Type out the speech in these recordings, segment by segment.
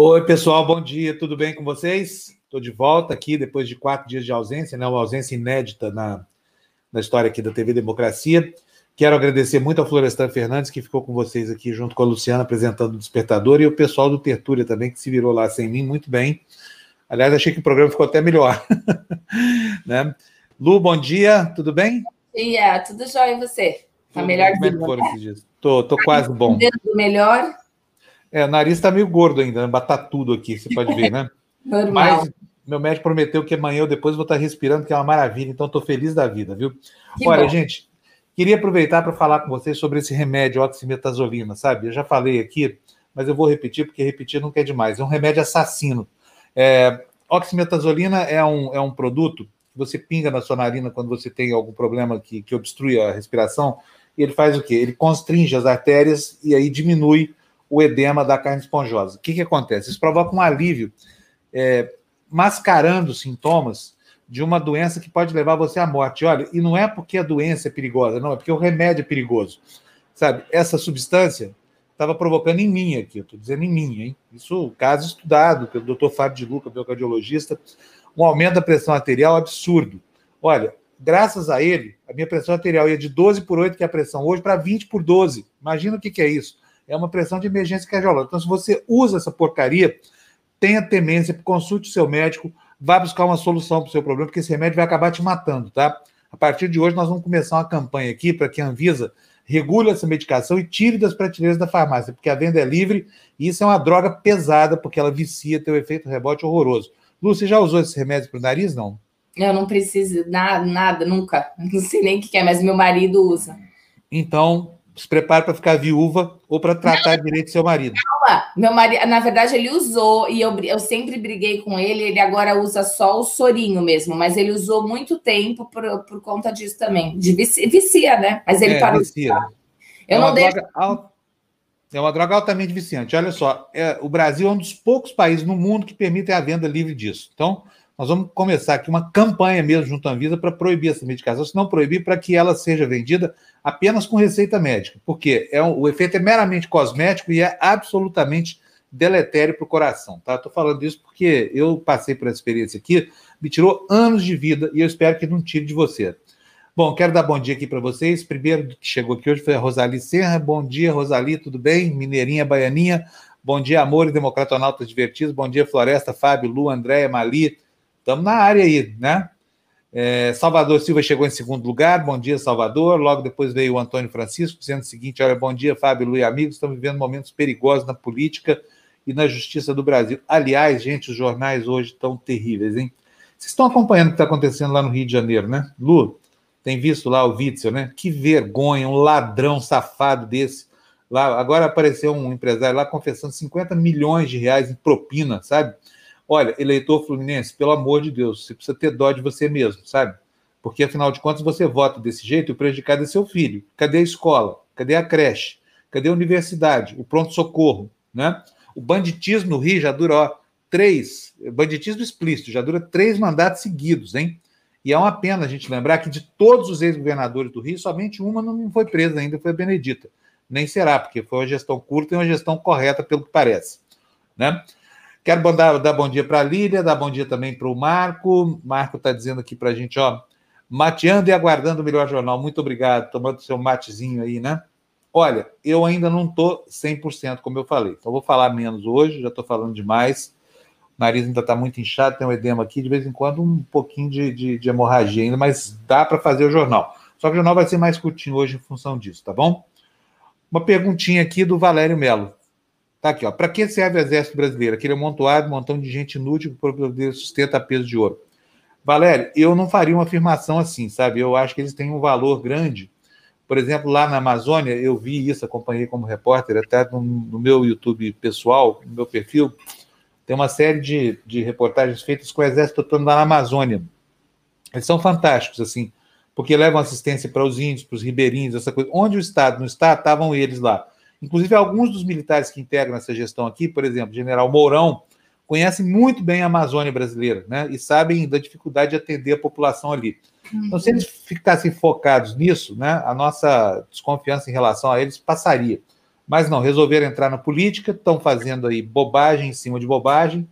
Oi, pessoal, bom dia, tudo bem com vocês? Estou de volta aqui depois de quatro dias de ausência, né? uma ausência inédita na, na história aqui da TV Democracia. Quero agradecer muito ao Florestan Fernandes, que ficou com vocês aqui junto com a Luciana apresentando o Despertador, e o pessoal do Tertúlia também, que se virou lá sem mim muito bem. Aliás, achei que o programa ficou até melhor. né? Lu, bom dia, tudo bem? Sim, é, tudo jóia e você? Tá melhor Como é que foram esses dias? Tô, tô quase bom. Melhor? É, o nariz está meio gordo ainda, né? Batar tudo aqui, você pode ver, né? Normal. Mas meu médico prometeu que amanhã ou depois vou estar respirando, que é uma maravilha, então estou feliz da vida, viu? Que Olha, bom. gente, queria aproveitar para falar com vocês sobre esse remédio oximetazolina, sabe? Eu já falei aqui, mas eu vou repetir, porque repetir não quer demais. É um remédio assassino. É, oximetazolina é um, é um produto que você pinga na sua narina quando você tem algum problema que, que obstrui a respiração, e ele faz o quê? Ele constringe as artérias e aí diminui o edema da carne esponjosa. O que, que acontece? Isso provoca um alívio, é, mascarando sintomas de uma doença que pode levar você à morte. Olha, e não é porque a doença é perigosa, não, é porque o remédio é perigoso. Sabe, essa substância estava provocando em mim aqui, eu estou dizendo em mim, hein? Isso, caso estudado pelo Dr. Fábio de Luca, meu cardiologista, um aumento da pressão arterial absurdo. Olha, graças a ele, a minha pressão arterial ia de 12 por 8, que é a pressão hoje, para 20 por 12. Imagina o que, que é isso é uma pressão de emergência cardiológica. Então, se você usa essa porcaria, tenha temência, consulte o seu médico, vá buscar uma solução para o seu problema, porque esse remédio vai acabar te matando, tá? A partir de hoje, nós vamos começar uma campanha aqui para que a Anvisa regule essa medicação e tire das prateleiras da farmácia, porque a venda é livre e isso é uma droga pesada, porque ela vicia, tem um efeito rebote horroroso. Lu, você já usou esse remédio para o nariz, não? Eu não preciso nada, nada, nunca. Não sei nem o que é, mas meu marido usa. Então, se prepare para ficar viúva ou para tratar direito seu marido. Calma, meu marido, na verdade, ele usou e eu, eu sempre briguei com ele. Ele agora usa só o sorinho mesmo, mas ele usou muito tempo por, por conta disso também. De vicia, vicia, né? Mas ele É, parou. vicia. É Eu uma não deixo. droga É uma droga altamente viciante. Olha só, é, o Brasil é um dos poucos países no mundo que permitem a venda livre disso. Então, nós vamos começar aqui uma campanha mesmo junto à Anvisa para proibir essa medicação, se não proibir, para que ela seja vendida apenas com receita médica, porque é um- o efeito é meramente cosmético e é absolutamente deletério para o coração. Tá? Estou falando isso porque eu passei por essa experiência aqui, me tirou anos de vida e eu espero que não tire de você. Bom, quero dar bom dia aqui para vocês. Primeiro que chegou aqui hoje foi a Rosali Serra. Bom dia, Rosali, tudo bem? Mineirinha, Baianinha. Bom dia, Amor e Democratonautas Divertidos. Bom dia, Floresta, Fábio, Lu, Andréia, Mali. Estamos na área aí, né? É, Salvador Silva chegou em segundo lugar. Bom dia, Salvador. Logo depois veio o Antônio Francisco dizendo o seguinte: olha, bom dia, Fábio, Lu e amigos. Estamos vivendo momentos perigosos na política e na justiça do Brasil. Aliás, gente, os jornais hoje estão terríveis, hein? Vocês estão acompanhando o que está acontecendo lá no Rio de Janeiro, né? Lu, tem visto lá o Witzel, né? Que vergonha, um ladrão safado desse. Lá, agora apareceu um empresário lá confessando 50 milhões de reais em propina, sabe? Olha, eleitor fluminense, pelo amor de Deus, você precisa ter dó de você mesmo, sabe? Porque, afinal de contas, você vota desse jeito e o prejudicado é seu filho. Cadê a escola? Cadê a creche? Cadê a universidade? O pronto-socorro, né? O banditismo no Rio já dura, ó, três, banditismo explícito, já dura três mandatos seguidos, hein? E é uma pena a gente lembrar que de todos os ex-governadores do Rio, somente uma não foi presa ainda, foi a Benedita. Nem será, porque foi uma gestão curta e uma gestão correta, pelo que parece. Né? Quero mandar, dar bom dia para a Lília, dar bom dia também para o Marco. Marco está dizendo aqui para a gente, ó, mateando e aguardando o melhor jornal. Muito obrigado, tomando seu matezinho aí, né? Olha, eu ainda não estou 100%, como eu falei. Então, vou falar menos hoje, já estou falando demais. O nariz ainda está muito inchado, tem um edema aqui, de vez em quando um pouquinho de, de, de hemorragia ainda, mas dá para fazer o jornal. Só que o jornal vai ser mais curtinho hoje em função disso, tá bom? Uma perguntinha aqui do Valério Melo. Tá aqui, ó. Para que serve o Exército Brasileiro? Aquele amontoado, montão de gente inútil que o sustenta a peso de ouro. Valério, eu não faria uma afirmação assim, sabe? Eu acho que eles têm um valor grande. Por exemplo, lá na Amazônia, eu vi isso, acompanhei como repórter, até no, no meu YouTube pessoal, no meu perfil, tem uma série de, de reportagens feitas com o Exército atuando lá na Amazônia. Eles são fantásticos, assim, porque levam assistência para os índios, para os ribeirinhos, essa coisa. Onde o Estado não está, estavam eles lá. Inclusive, alguns dos militares que integram essa gestão aqui, por exemplo, general Mourão, conhecem muito bem a Amazônia brasileira, né? E sabem da dificuldade de atender a população ali. Então, se eles ficassem focados nisso, né, a nossa desconfiança em relação a eles passaria. Mas não, resolveram entrar na política, estão fazendo aí bobagem em cima de bobagem,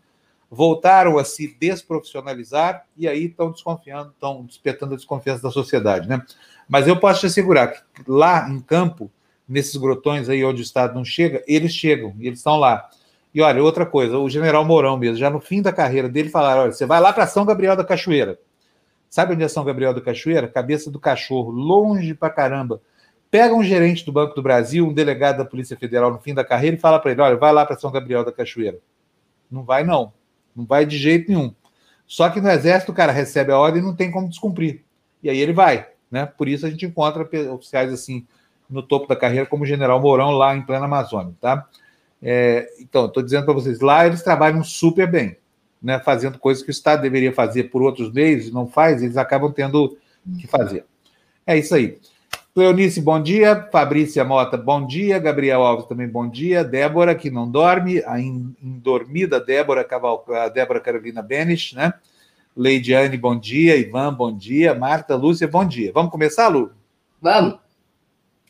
voltaram a se desprofissionalizar e aí estão desconfiando, estão despertando a desconfiança da sociedade, né? Mas eu posso te assegurar que lá em campo, nesses grotões aí onde o Estado não chega, eles chegam, eles estão lá. E olha, outra coisa, o general Mourão mesmo, já no fim da carreira dele, falaram: olha, você vai lá para São Gabriel da Cachoeira. Sabe onde é São Gabriel da Cachoeira? Cabeça do cachorro, longe pra caramba. Pega um gerente do Banco do Brasil, um delegado da Polícia Federal no fim da carreira e fala para ele: olha, vai lá para São Gabriel da Cachoeira. Não vai, não. Não vai de jeito nenhum. Só que no Exército o cara recebe a ordem e não tem como descumprir. E aí ele vai. Né? Por isso a gente encontra oficiais assim no topo da carreira, como General Mourão, lá em plena Amazônia. Tá? É, então, estou dizendo para vocês, lá eles trabalham super bem, né? fazendo coisas que o Estado deveria fazer por outros meios e não faz, eles acabam tendo que fazer. É isso aí. Cleonice, bom dia. Fabrícia Mota, bom dia. Gabriel Alves também, bom dia. Débora, que não dorme, a indormida Débora, Débora Carolina Benish, né? Leidiane, bom dia. Ivan, bom dia. Marta, Lúcia, bom dia. Vamos começar, Lu? Vamos.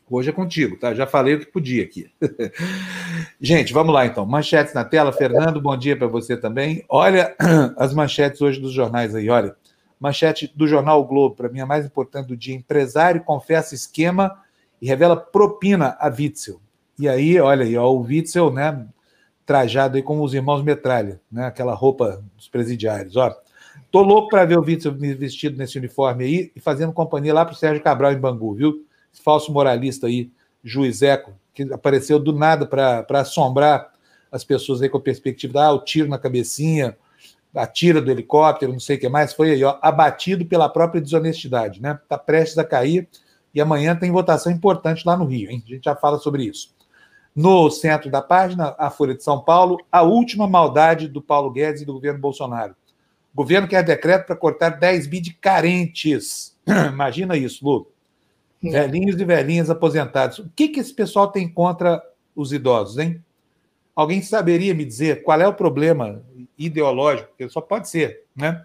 Hoje é contigo, tá? Já falei o que podia aqui. Gente, vamos lá então. Manchetes na tela. Fernando, bom dia para você também. Olha as manchetes hoje dos jornais aí, olha. Manchete do jornal o Globo, para mim a mais importante do dia. Empresário confessa esquema e revela propina a Witzel. E aí, olha aí, ó, o Witzel, né, trajado aí como os irmãos Metralha, né, aquela roupa dos presidiários, ó. Tô louco para ver o Witzel vestido nesse uniforme aí e fazendo companhia lá para o Sérgio Cabral em Bangu, viu? Falso moralista aí, juizeco, que apareceu do nada para assombrar as pessoas aí com a perspectiva, ah, o tiro na cabecinha, atira do helicóptero, não sei o que mais, foi aí, ó, abatido pela própria desonestidade, né? Está prestes a cair e amanhã tem votação importante lá no Rio, hein? A gente já fala sobre isso. No centro da página, a Folha de São Paulo, a última maldade do Paulo Guedes e do governo Bolsonaro. O governo quer decreto para cortar 10 bi de carentes. Imagina isso, Lu. Velhinhos e velhinhas aposentados. O que, que esse pessoal tem contra os idosos, hein? Alguém saberia me dizer qual é o problema ideológico, que só pode ser, né?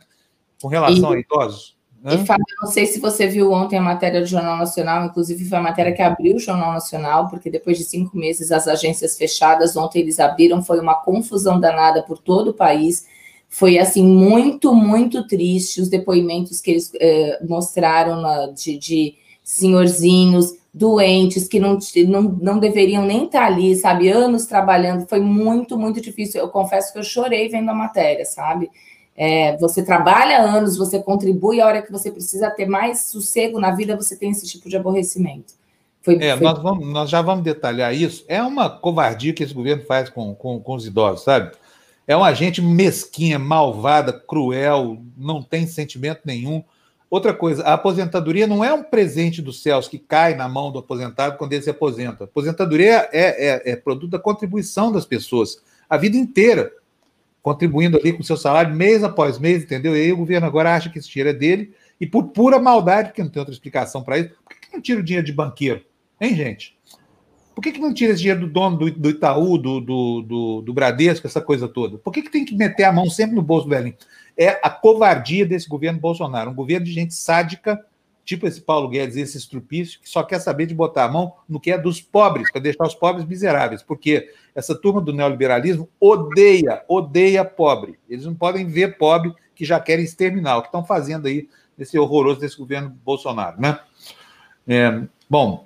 Com relação e, a idosos. Né? E Fábio, não sei se você viu ontem a matéria do Jornal Nacional, inclusive foi a matéria que abriu o Jornal Nacional, porque depois de cinco meses as agências fechadas, ontem eles abriram, foi uma confusão danada por todo o país. Foi assim muito, muito triste os depoimentos que eles eh, mostraram na, de, de senhorzinhos doentes que não, não, não deveriam nem estar ali, sabe? Anos trabalhando, foi muito, muito difícil. Eu confesso que eu chorei vendo a matéria, sabe? É, você trabalha anos, você contribui, a hora que você precisa ter mais sossego na vida, você tem esse tipo de aborrecimento. Foi, é, foi... Nós, vamos, nós, já vamos detalhar isso. É uma covardia que esse governo faz com, com, com os idosos, sabe? É uma gente mesquinha, malvada, cruel, não tem sentimento nenhum. Outra coisa, a aposentadoria não é um presente dos céus que cai na mão do aposentado quando ele se aposenta. A aposentadoria é, é, é produto da contribuição das pessoas, a vida inteira, contribuindo ali com o seu salário mês após mês, entendeu? E aí o governo agora acha que esse dinheiro é dele, e por pura maldade, porque não tem outra explicação para isso, por que não tira o dinheiro de banqueiro? Hein, gente? Por que, que não tira esse dinheiro do dono do, do Itaú, do, do, do, do, Bradesco, essa coisa toda? Por que, que tem que meter a mão sempre no bolso do velhinho? É a covardia desse governo Bolsonaro, um governo de gente sádica, tipo esse Paulo Guedes, esse estrupício, que só quer saber de botar a mão no que é dos pobres, para deixar os pobres miseráveis, porque essa turma do neoliberalismo odeia, odeia pobre. Eles não podem ver pobre que já querem exterminar, o que estão fazendo aí nesse horroroso desse governo Bolsonaro, né? É, bom,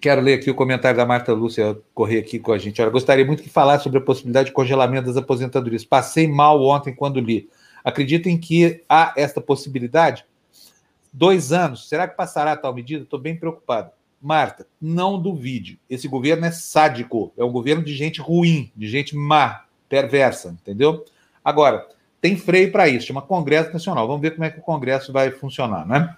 quero ler aqui o comentário da Marta Lúcia correr aqui com a gente. Olha, gostaria muito que falasse sobre a possibilidade de congelamento das aposentadorias. Passei mal ontem quando li. Acreditem que há esta possibilidade? Dois anos, será que passará tal medida? Estou bem preocupado. Marta, não duvide. Esse governo é sádico, é um governo de gente ruim, de gente má, perversa, entendeu? Agora, tem freio para isso, chama Congresso Nacional. Vamos ver como é que o Congresso vai funcionar, né?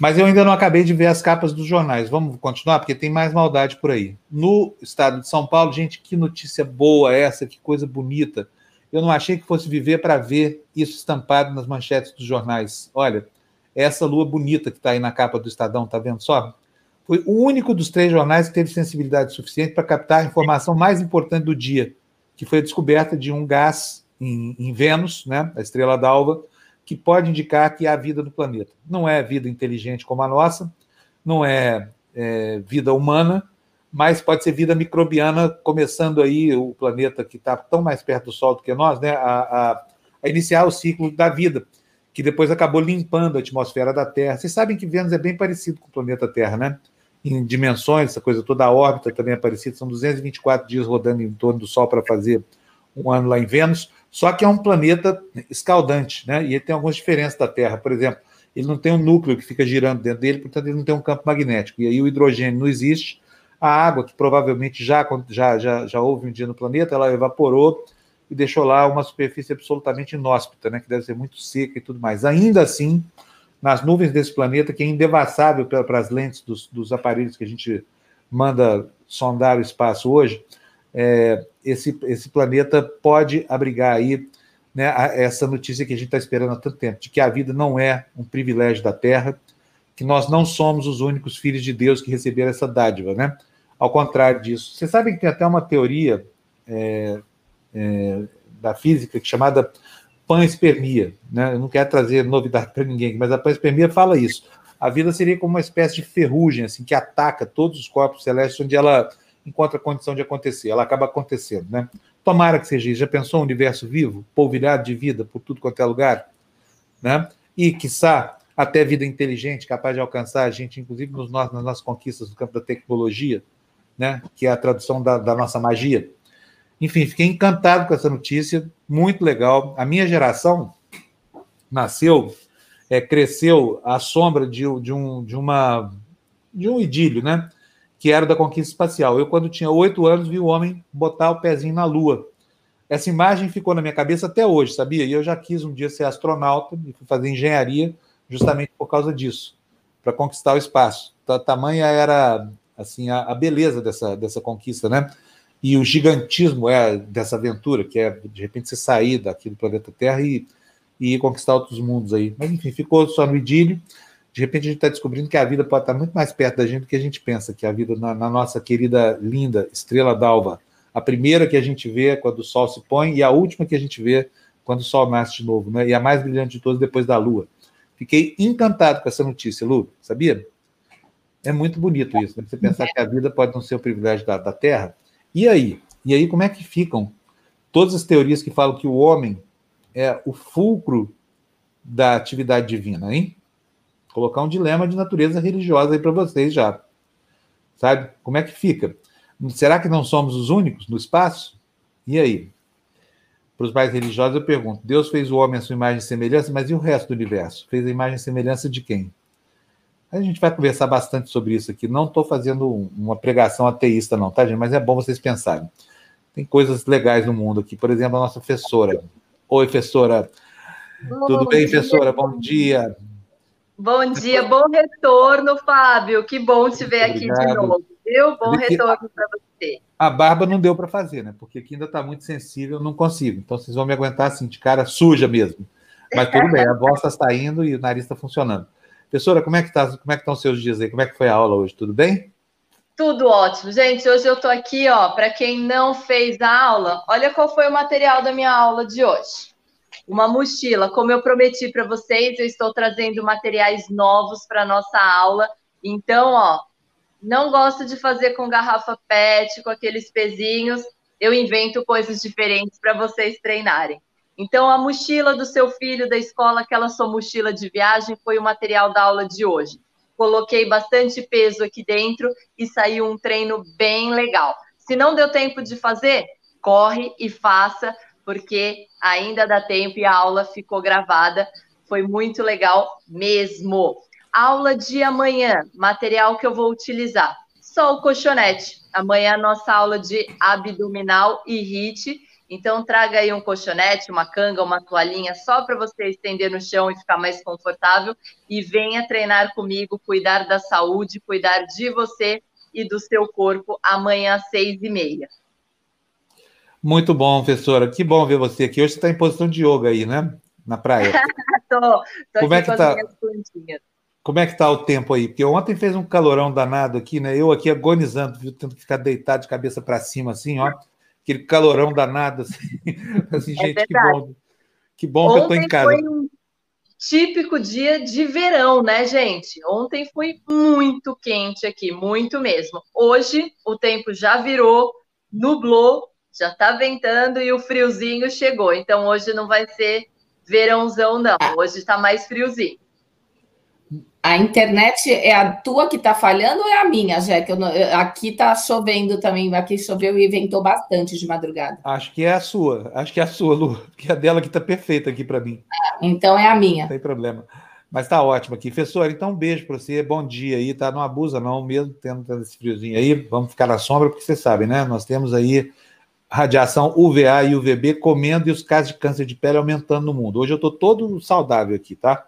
Mas eu ainda não acabei de ver as capas dos jornais. Vamos continuar, porque tem mais maldade por aí. No estado de São Paulo, gente, que notícia boa essa, que coisa bonita. Eu não achei que fosse viver para ver isso estampado nas manchetes dos jornais. Olha, essa lua bonita que está aí na capa do Estadão, tá vendo só? Foi o único dos três jornais que teve sensibilidade suficiente para captar a informação mais importante do dia, que foi a descoberta de um gás em, em Vênus, né, a estrela d'alva, que pode indicar que há vida no planeta. Não é vida inteligente como a nossa, não é, é vida humana, mas pode ser vida microbiana começando aí o planeta que está tão mais perto do Sol do que nós, né, a, a, a, iniciar o ciclo da vida, que depois acabou limpando a atmosfera da Terra. Vocês sabem que Vênus é bem parecido com o planeta Terra, né? Em dimensões, essa coisa toda, a órbita também é parecida, são 224 dias rodando em torno do Sol para fazer um ano lá em Vênus, só que é um planeta escaldante, né? E ele tem algumas diferenças da Terra. Por exemplo, ele não tem um núcleo que fica girando dentro dele, portanto, ele não tem um campo magnético. E aí o hidrogênio não existe. A água, que provavelmente já, já, já, já houve um dia no planeta, ela evaporou e deixou lá uma superfície absolutamente inóspita, né? Que deve ser muito seca e tudo mais. Ainda assim, nas nuvens desse planeta, que é indevassável para as lentes dos, dos aparelhos que a gente manda sondar o espaço hoje, é, esse, esse planeta pode abrigar aí né, essa notícia que a gente está esperando há tanto tempo, de que a vida não é um privilégio da Terra, que nós não somos os únicos filhos de Deus que receberam essa dádiva, né? Ao contrário disso. Vocês sabem que tem até uma teoria é, é, da física chamada panspermia, né? Eu não quero trazer novidade para ninguém, mas a panspermia fala isso. A vida seria como uma espécie de ferrugem, assim, que ataca todos os corpos celestes onde ela encontra condição de acontecer. Ela acaba acontecendo, né? Tomara que seja isso. Já pensou um universo vivo, polvilhado de vida por tudo quanto é lugar? Né? E, quiçá, até vida inteligente, capaz de alcançar a gente, inclusive nos nas nossas conquistas no campo da tecnologia, né? que é a tradução da, da nossa magia. Enfim, fiquei encantado com essa notícia, muito legal. A minha geração nasceu, é, cresceu à sombra de, de, um, de, uma, de um idílio, né? que era da conquista espacial. Eu, quando tinha oito anos, vi o homem botar o pezinho na Lua. Essa imagem ficou na minha cabeça até hoje, sabia? E eu já quis um dia ser astronauta e fui fazer engenharia justamente por causa disso, para conquistar o espaço. Tamanha era assim a, a, beleza dessa, dessa conquista, né? E o gigantismo é dessa aventura, que é de repente você sair daqui do planeta Terra e, e conquistar outros mundos aí. Mas enfim, ficou só no idílio de repente a gente está descobrindo que a vida pode estar muito mais perto da gente do que a gente pensa, que a vida na, na nossa querida, linda estrela d'alva, a primeira que a gente vê quando o sol se põe e a última que a gente vê quando o sol nasce de novo, né? E a mais brilhante de todas depois da lua. Fiquei encantado com essa notícia, Lu, sabia? É muito bonito isso, né? Você pensar que a vida pode não ser o privilégio da, da Terra. E aí? E aí, como é que ficam todas as teorias que falam que o homem é o fulcro da atividade divina, hein? colocar um dilema de natureza religiosa aí para vocês já. Sabe? Como é que fica? Será que não somos os únicos no espaço? E aí? Para os mais religiosos, eu pergunto: Deus fez o homem à sua imagem e semelhança, mas e o resto do universo? Fez a imagem e semelhança de quem? A gente vai conversar bastante sobre isso aqui. Não estou fazendo uma pregação ateísta, não, tá, gente? Mas é bom vocês pensarem. Tem coisas legais no mundo aqui. Por exemplo, a nossa professora. Oi, professora. Bom Tudo bem, dia. professora? Bom dia. Bom dia, bom retorno, Fábio. Que bom te ver aqui de novo. Viu? Bom retorno para você. A barba não deu para fazer, né? Porque aqui ainda está muito sensível, não consigo. Então vocês vão me aguentar assim, de cara suja mesmo. Mas tudo bem, a voz está saindo e o nariz está funcionando. Professora, como é que tá, como é que estão seus dias aí? Como é que foi a aula hoje? Tudo bem? Tudo ótimo. Gente, hoje eu estou aqui, ó, para quem não fez a aula, olha qual foi o material da minha aula de hoje uma mochila. Como eu prometi para vocês, eu estou trazendo materiais novos para nossa aula. Então, ó, não gosto de fazer com garrafa PET, com aqueles pezinhos. Eu invento coisas diferentes para vocês treinarem. Então, a mochila do seu filho da escola, aquela sua mochila de viagem, foi o material da aula de hoje. Coloquei bastante peso aqui dentro e saiu um treino bem legal. Se não deu tempo de fazer, corre e faça, porque ainda dá tempo e a aula ficou gravada. Foi muito legal mesmo. Aula de amanhã, material que eu vou utilizar. Só o colchonete. Amanhã a nossa aula de abdominal e HIIT. Então traga aí um colchonete, uma canga, uma toalhinha só para você estender no chão e ficar mais confortável e venha treinar comigo, cuidar da saúde, cuidar de você e do seu corpo amanhã às seis e meia. Muito bom, professora. Que bom ver você aqui. Hoje você está em posição de yoga aí, né? Na praia. tô, tô Como é que tá? Como é que tá o tempo aí? Porque ontem fez um calorão danado aqui, né? Eu aqui agonizando, viu? tendo que ficar deitado de cabeça para cima, assim, ó. Aquele calorão danado, assim. assim é gente, verdade. que bom. Que bom ontem que eu tô em casa. Um... típico dia de verão, né, gente? Ontem foi muito quente aqui, muito mesmo. Hoje o tempo já virou, nublou, já tá ventando e o friozinho chegou. Então hoje não vai ser verãozão, não. Ah. Hoje está mais friozinho. A internet é a tua que está falhando ou é a minha, Jéssica? Aqui está chovendo também, aqui choveu e ventou bastante de madrugada. Acho que é a sua, acho que é a sua, Lu, porque a dela que está perfeita aqui para mim. Então é a minha. Não tem problema. Mas tá ótimo aqui. Professor, então um beijo para você, bom dia aí, tá? Não abusa não, mesmo tendo, tendo esse friozinho aí, vamos ficar na sombra, porque você sabe, né? Nós temos aí radiação UVA e UVB comendo e os casos de câncer de pele aumentando no mundo. Hoje eu estou todo saudável aqui, tá?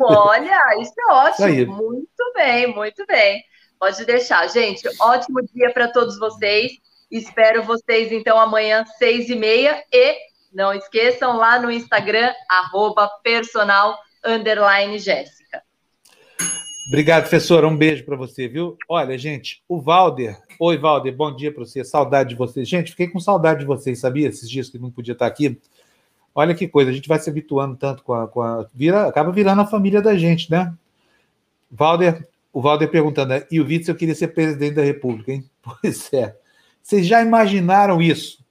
Olha, isso é ótimo. Isso muito bem, muito bem. Pode deixar, gente. Ótimo dia para todos vocês. Espero vocês então amanhã, seis e meia. E não esqueçam lá no Instagram, arroba personal underline Jéssica. Obrigado, professora. Um beijo para você, viu? Olha, gente, o Valder. Oi, Valder, bom dia para você. Saudade de vocês. Gente, fiquei com saudade de vocês, sabia? Esses dias que não podia estar aqui. Olha que coisa, a gente vai se habituando tanto com a. Com a vira, acaba virando a família da gente, né? Valder, o Valder perguntando, né? e o Witzel queria ser presidente da República, hein? Pois é. Vocês já imaginaram isso?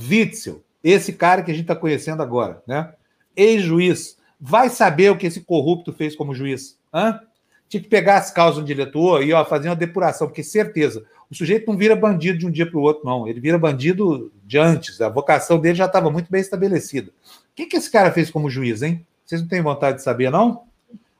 Witzel, esse cara que a gente está conhecendo agora, né? Ex-juiz, vai saber o que esse corrupto fez como juiz? Hã? Tinha que pegar as causas do diretor e ó, fazer uma depuração, porque certeza, o sujeito não vira bandido de um dia para o outro, não. Ele vira bandido de antes. A vocação dele já estava muito bem estabelecida. O que, que esse cara fez como juiz, hein? Vocês não têm vontade de saber, não?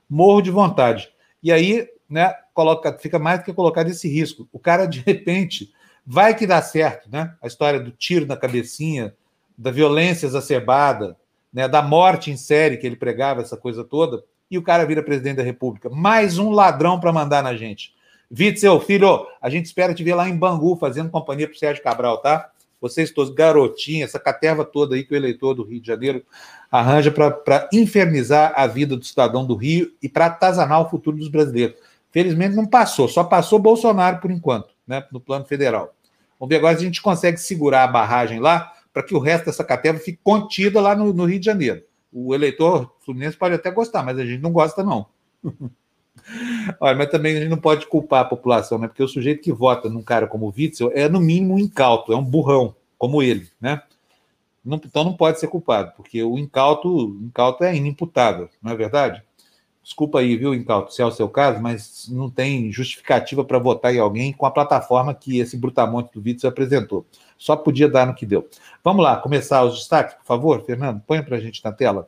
Morro de vontade. E aí, né, coloca, fica mais do que colocado esse risco. O cara, de repente, vai que dá certo, né? A história do tiro na cabecinha, da violência exacerbada, né, da morte em série que ele pregava, essa coisa toda, e o cara vira presidente da República. Mais um ladrão para mandar na gente. Witzel, filho, a gente espera te ver lá em Bangu, fazendo companhia para o Sérgio Cabral, tá? Vocês todos, garotinha, essa caterva toda aí que o eleitor do Rio de Janeiro arranja para infernizar a vida do cidadão do Rio e para atazanar o futuro dos brasileiros. Felizmente não passou, só passou Bolsonaro por enquanto, né, no plano federal. Vamos ver agora se a gente consegue segurar a barragem lá para que o resto dessa caterva fique contida lá no, no Rio de Janeiro. O eleitor fluminense pode até gostar, mas a gente não gosta, não. Olha, mas também a gente não pode culpar a população, né? Porque o sujeito que vota num cara como o Witzel é, no mínimo, um incauto, é um burrão, como ele, né? Não, então não pode ser culpado, porque o incauto, incauto é inimputável, não é verdade? Desculpa aí, viu, incauto, se é o seu caso, mas não tem justificativa para votar em alguém com a plataforma que esse brutamonte do Witzel apresentou. Só podia dar no que deu. Vamos lá, começar os destaques, por favor, Fernando? Põe para a gente na tela.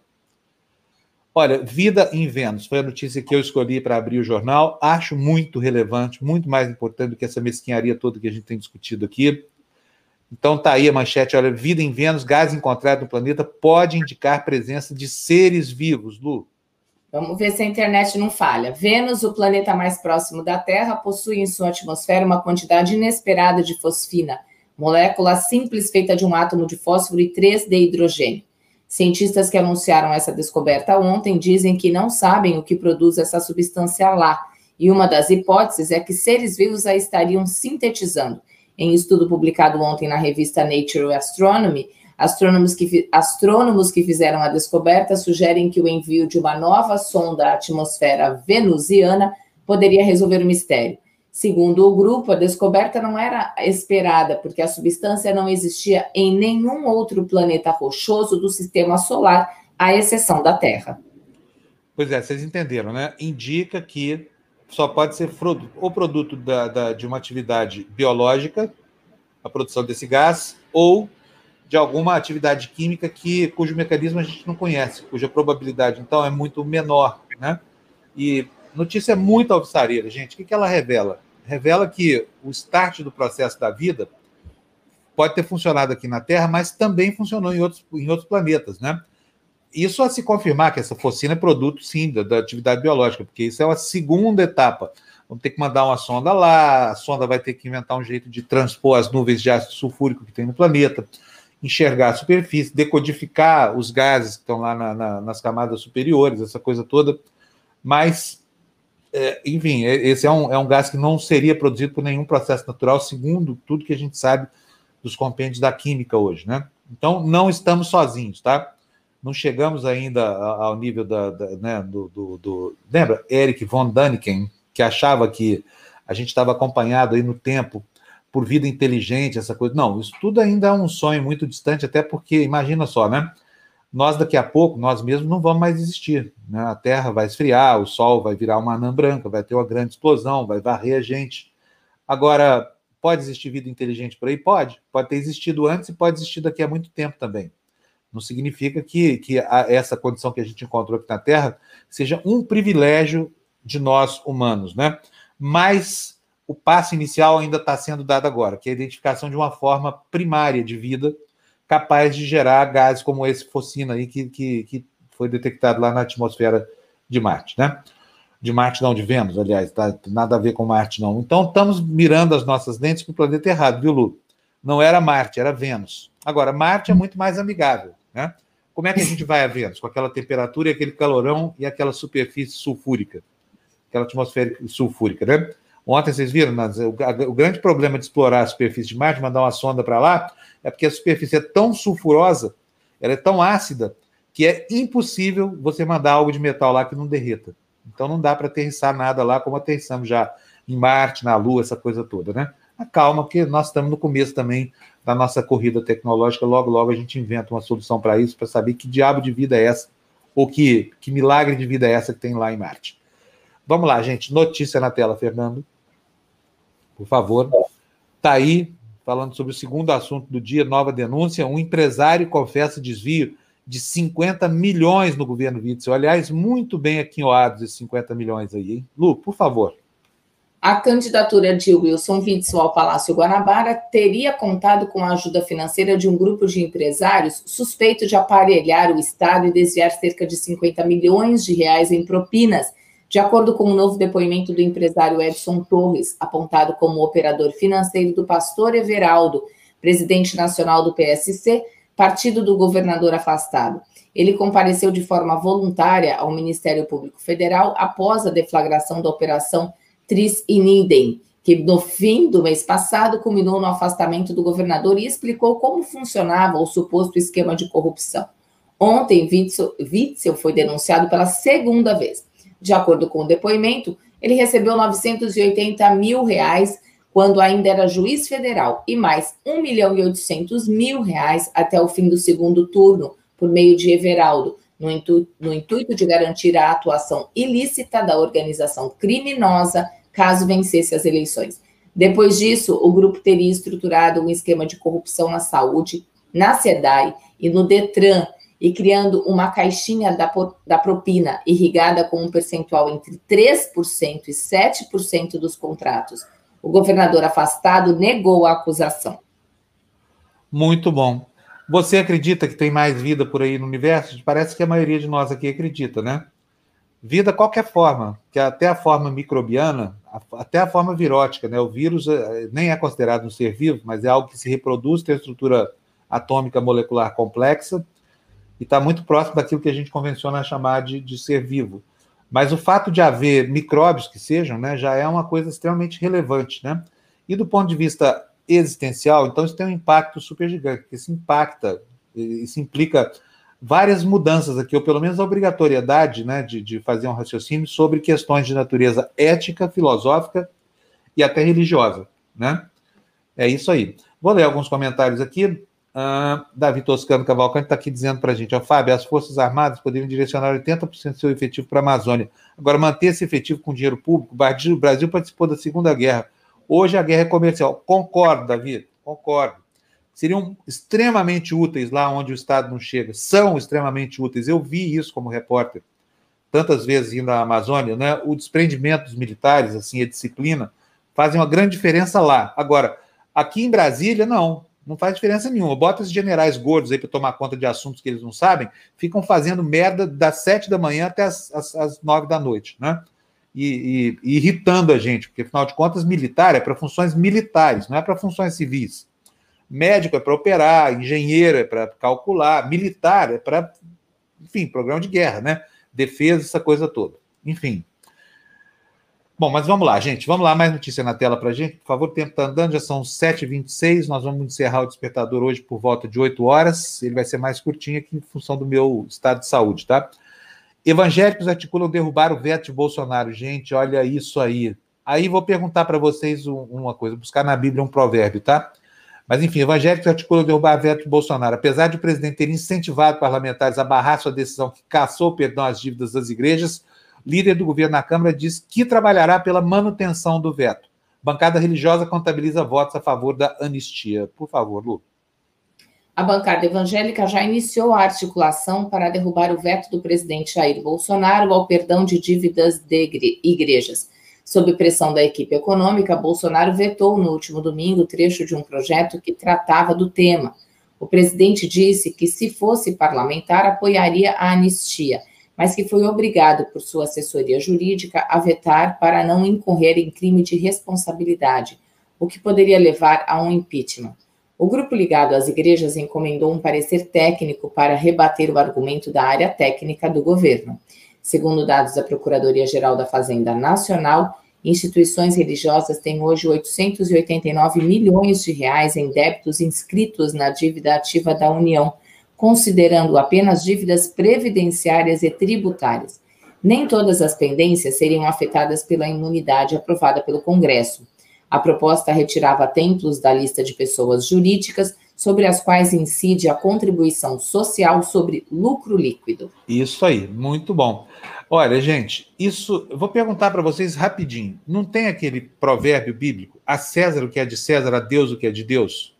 Olha, Vida em Vênus foi a notícia que eu escolhi para abrir o jornal. Acho muito relevante, muito mais importante do que essa mesquinharia toda que a gente tem discutido aqui. Então tá aí a manchete, olha, vida em Vênus, gás encontrado no planeta pode indicar presença de seres vivos, Lu. Vamos ver se a internet não falha. Vênus, o planeta mais próximo da Terra, possui em sua atmosfera uma quantidade inesperada de fosfina, molécula simples feita de um átomo de fósforo e três de hidrogênio. Cientistas que anunciaram essa descoberta ontem dizem que não sabem o que produz essa substância lá, e uma das hipóteses é que seres vivos a estariam sintetizando. Em estudo publicado ontem na revista Nature Astronomy, astrônomos que, astrônomos que fizeram a descoberta sugerem que o envio de uma nova sonda à atmosfera venusiana poderia resolver o mistério. Segundo o grupo, a descoberta não era esperada, porque a substância não existia em nenhum outro planeta rochoso do sistema solar, à exceção da Terra. Pois é, vocês entenderam, né? Indica que só pode ser ou produto da, da, de uma atividade biológica, a produção desse gás, ou de alguma atividade química que, cujo mecanismo a gente não conhece, cuja probabilidade, então, é muito menor, né? E notícia muito alvissareira, gente. O que, que ela revela? Revela que o start do processo da vida pode ter funcionado aqui na Terra, mas também funcionou em outros, em outros planetas, né? Isso a se confirmar que essa focina é produto, sim, da, da atividade biológica, porque isso é uma segunda etapa. Vamos ter que mandar uma sonda lá, a sonda vai ter que inventar um jeito de transpor as nuvens de ácido sulfúrico que tem no planeta, enxergar a superfície, decodificar os gases que estão lá na, na, nas camadas superiores, essa coisa toda. Mas é, enfim, é, esse é um, é um gás que não seria produzido por nenhum processo natural, segundo tudo que a gente sabe dos compêndios da química hoje, né? Então, não estamos sozinhos, tá? não chegamos ainda ao nível da, da né, do, do, do, Lembra? Eric von Daniken, que achava que a gente estava acompanhado aí no tempo por vida inteligente, essa coisa. Não, isso tudo ainda é um sonho muito distante, até porque, imagina só, né? Nós daqui a pouco, nós mesmos não vamos mais existir. Né? A Terra vai esfriar, o Sol vai virar uma anã branca, vai ter uma grande explosão, vai varrer a gente. Agora, pode existir vida inteligente por aí? Pode. Pode ter existido antes e pode existir daqui a muito tempo também. Não significa que, que a, essa condição que a gente encontrou aqui na Terra seja um privilégio de nós humanos, né? Mas o passo inicial ainda está sendo dado agora, que é a identificação de uma forma primária de vida capaz de gerar gases como esse focina aí que, que, que foi detectado lá na atmosfera de Marte, né? De Marte não, de Vênus, aliás, tá, nada a ver com Marte não. Então estamos mirando as nossas lentes para o planeta errado, viu, Lu? Não era Marte, era Vênus. Agora, Marte é muito mais amigável, né? Como é que a gente vai a Vênus? Com aquela temperatura e aquele calorão e aquela superfície sulfúrica, aquela atmosfera sulfúrica, né? Ontem vocês viram, mas o, o, grande problema de explorar a superfície de Marte, mandar uma sonda para lá, é porque a superfície é tão sulfurosa, ela é tão ácida, que é impossível você mandar algo de metal lá que não derreta. Então não dá para aterrissar nada lá como aterrissamos já em Marte, na Lua, essa coisa toda, né? Calma, porque nós estamos no começo também da nossa corrida tecnológica. Logo, logo a gente inventa uma solução para isso, para saber que diabo de vida é essa, ou que, que milagre de vida é essa que tem lá em Marte. Vamos lá, gente. Notícia na tela, Fernando. Por favor. Está aí, falando sobre o segundo assunto do dia, nova denúncia. Um empresário confessa desvio de 50 milhões no governo Witzel. Aliás, muito bem aquinhoados esses 50 milhões aí, hein? Lu, por favor. A candidatura de Wilson Witzel ao Palácio Guanabara teria contado com a ajuda financeira de um grupo de empresários suspeito de aparelhar o Estado e desviar cerca de 50 milhões de reais em propinas de acordo com o um novo depoimento do empresário Edson Torres, apontado como operador financeiro do pastor Everaldo, presidente nacional do PSC, partido do governador afastado. Ele compareceu de forma voluntária ao Ministério Público Federal após a deflagração da Operação Tris Inidem, que no fim do mês passado culminou no afastamento do governador e explicou como funcionava o suposto esquema de corrupção. Ontem, Witzel, Witzel foi denunciado pela segunda vez. De acordo com o depoimento, ele recebeu 980 mil reais quando ainda era juiz federal e mais 1 milhão e 800 mil reais até o fim do segundo turno, por meio de Everaldo, no intuito, no intuito de garantir a atuação ilícita da organização criminosa caso vencesse as eleições. Depois disso, o grupo teria estruturado um esquema de corrupção na saúde, na SEDAI e no DETRAN, e criando uma caixinha da, da propina irrigada com um percentual entre 3% e 7% dos contratos. O governador afastado negou a acusação. Muito bom. Você acredita que tem mais vida por aí no universo? Parece que a maioria de nós aqui acredita, né? Vida qualquer forma, que até a forma microbiana, até a forma virótica, né? O vírus eh, nem é considerado um ser vivo, mas é algo que se reproduz, tem estrutura atômica molecular complexa e está muito próximo daquilo que a gente convenciona chamar de, de ser vivo. Mas o fato de haver micróbios que sejam, né, já é uma coisa extremamente relevante, né? E do ponto de vista existencial, então isso tem um impacto super gigante, porque isso impacta, isso implica várias mudanças aqui, ou pelo menos a obrigatoriedade né, de, de fazer um raciocínio sobre questões de natureza ética, filosófica e até religiosa, né? É isso aí. Vou ler alguns comentários aqui. Uh, Davi Toscano Cavalcante está aqui dizendo para a gente, ó, Fábio, as Forças Armadas poderiam direcionar 80% do seu efetivo para a Amazônia. Agora, manter esse efetivo com dinheiro público, o Brasil participou da Segunda Guerra. Hoje a guerra é comercial. Concordo, Davi, concordo. Seriam extremamente úteis lá onde o Estado não chega. São extremamente úteis. Eu vi isso como repórter, tantas vezes indo à Amazônia, né? O desprendimento dos militares, assim, a disciplina, fazem uma grande diferença lá. Agora, aqui em Brasília, não não faz diferença nenhuma. Bota esses generais gordos aí para tomar conta de assuntos que eles não sabem, ficam fazendo merda das sete da manhã até as, as, as nove da noite, né? E, e, e, irritando a gente, porque afinal de contas, militar é para funções militares, não é para funções civis. Médico é para operar, engenheiro é para calcular, militar é para, enfim, programa de guerra, né? Defesa, essa coisa toda. Enfim. Bom, mas vamos lá, gente. Vamos lá, mais notícia na tela para gente. Por favor, o tempo está andando, já são 7h26. Nós vamos encerrar o despertador hoje por volta de 8 horas. Ele vai ser mais curtinho aqui em função do meu estado de saúde, tá? Evangélicos articulam derrubar o veto de Bolsonaro. Gente, olha isso aí. Aí vou perguntar para vocês uma coisa, buscar na Bíblia um provérbio, tá? Mas, enfim, evangélicos articulam derrubar o veto de Bolsonaro. Apesar de o presidente ter incentivado parlamentares a barrar sua decisão que caçou o perdão às dívidas das igrejas, líder do governo na Câmara diz que trabalhará pela manutenção do veto. Bancada religiosa contabiliza votos a favor da anistia. Por favor, Lu. A bancada evangélica já iniciou a articulação para derrubar o veto do presidente Jair Bolsonaro ao perdão de dívidas de igrejas. Sob pressão da equipe econômica, Bolsonaro vetou no último domingo trecho de um projeto que tratava do tema. O presidente disse que, se fosse parlamentar, apoiaria a anistia mas que foi obrigado por sua assessoria jurídica a vetar para não incorrer em crime de responsabilidade, o que poderia levar a um impeachment. O grupo ligado às igrejas encomendou um parecer técnico para rebater o argumento da área técnica do governo. Segundo dados da Procuradoria-Geral da Fazenda Nacional, instituições religiosas têm hoje 889 milhões de reais em débitos inscritos na dívida ativa da União, considerando apenas dívidas previdenciárias e tributárias. Nem todas as pendências seriam afetadas pela imunidade aprovada pelo Congresso. A proposta retirava templos da lista de pessoas jurídicas sobre as quais incide a contribuição social sobre lucro líquido. Isso aí, muito bom. Olha, gente, isso. Vou perguntar para vocês rapidinho. Não tem aquele provérbio bíblico? A César o que é de César, a Deus o que é de Deus?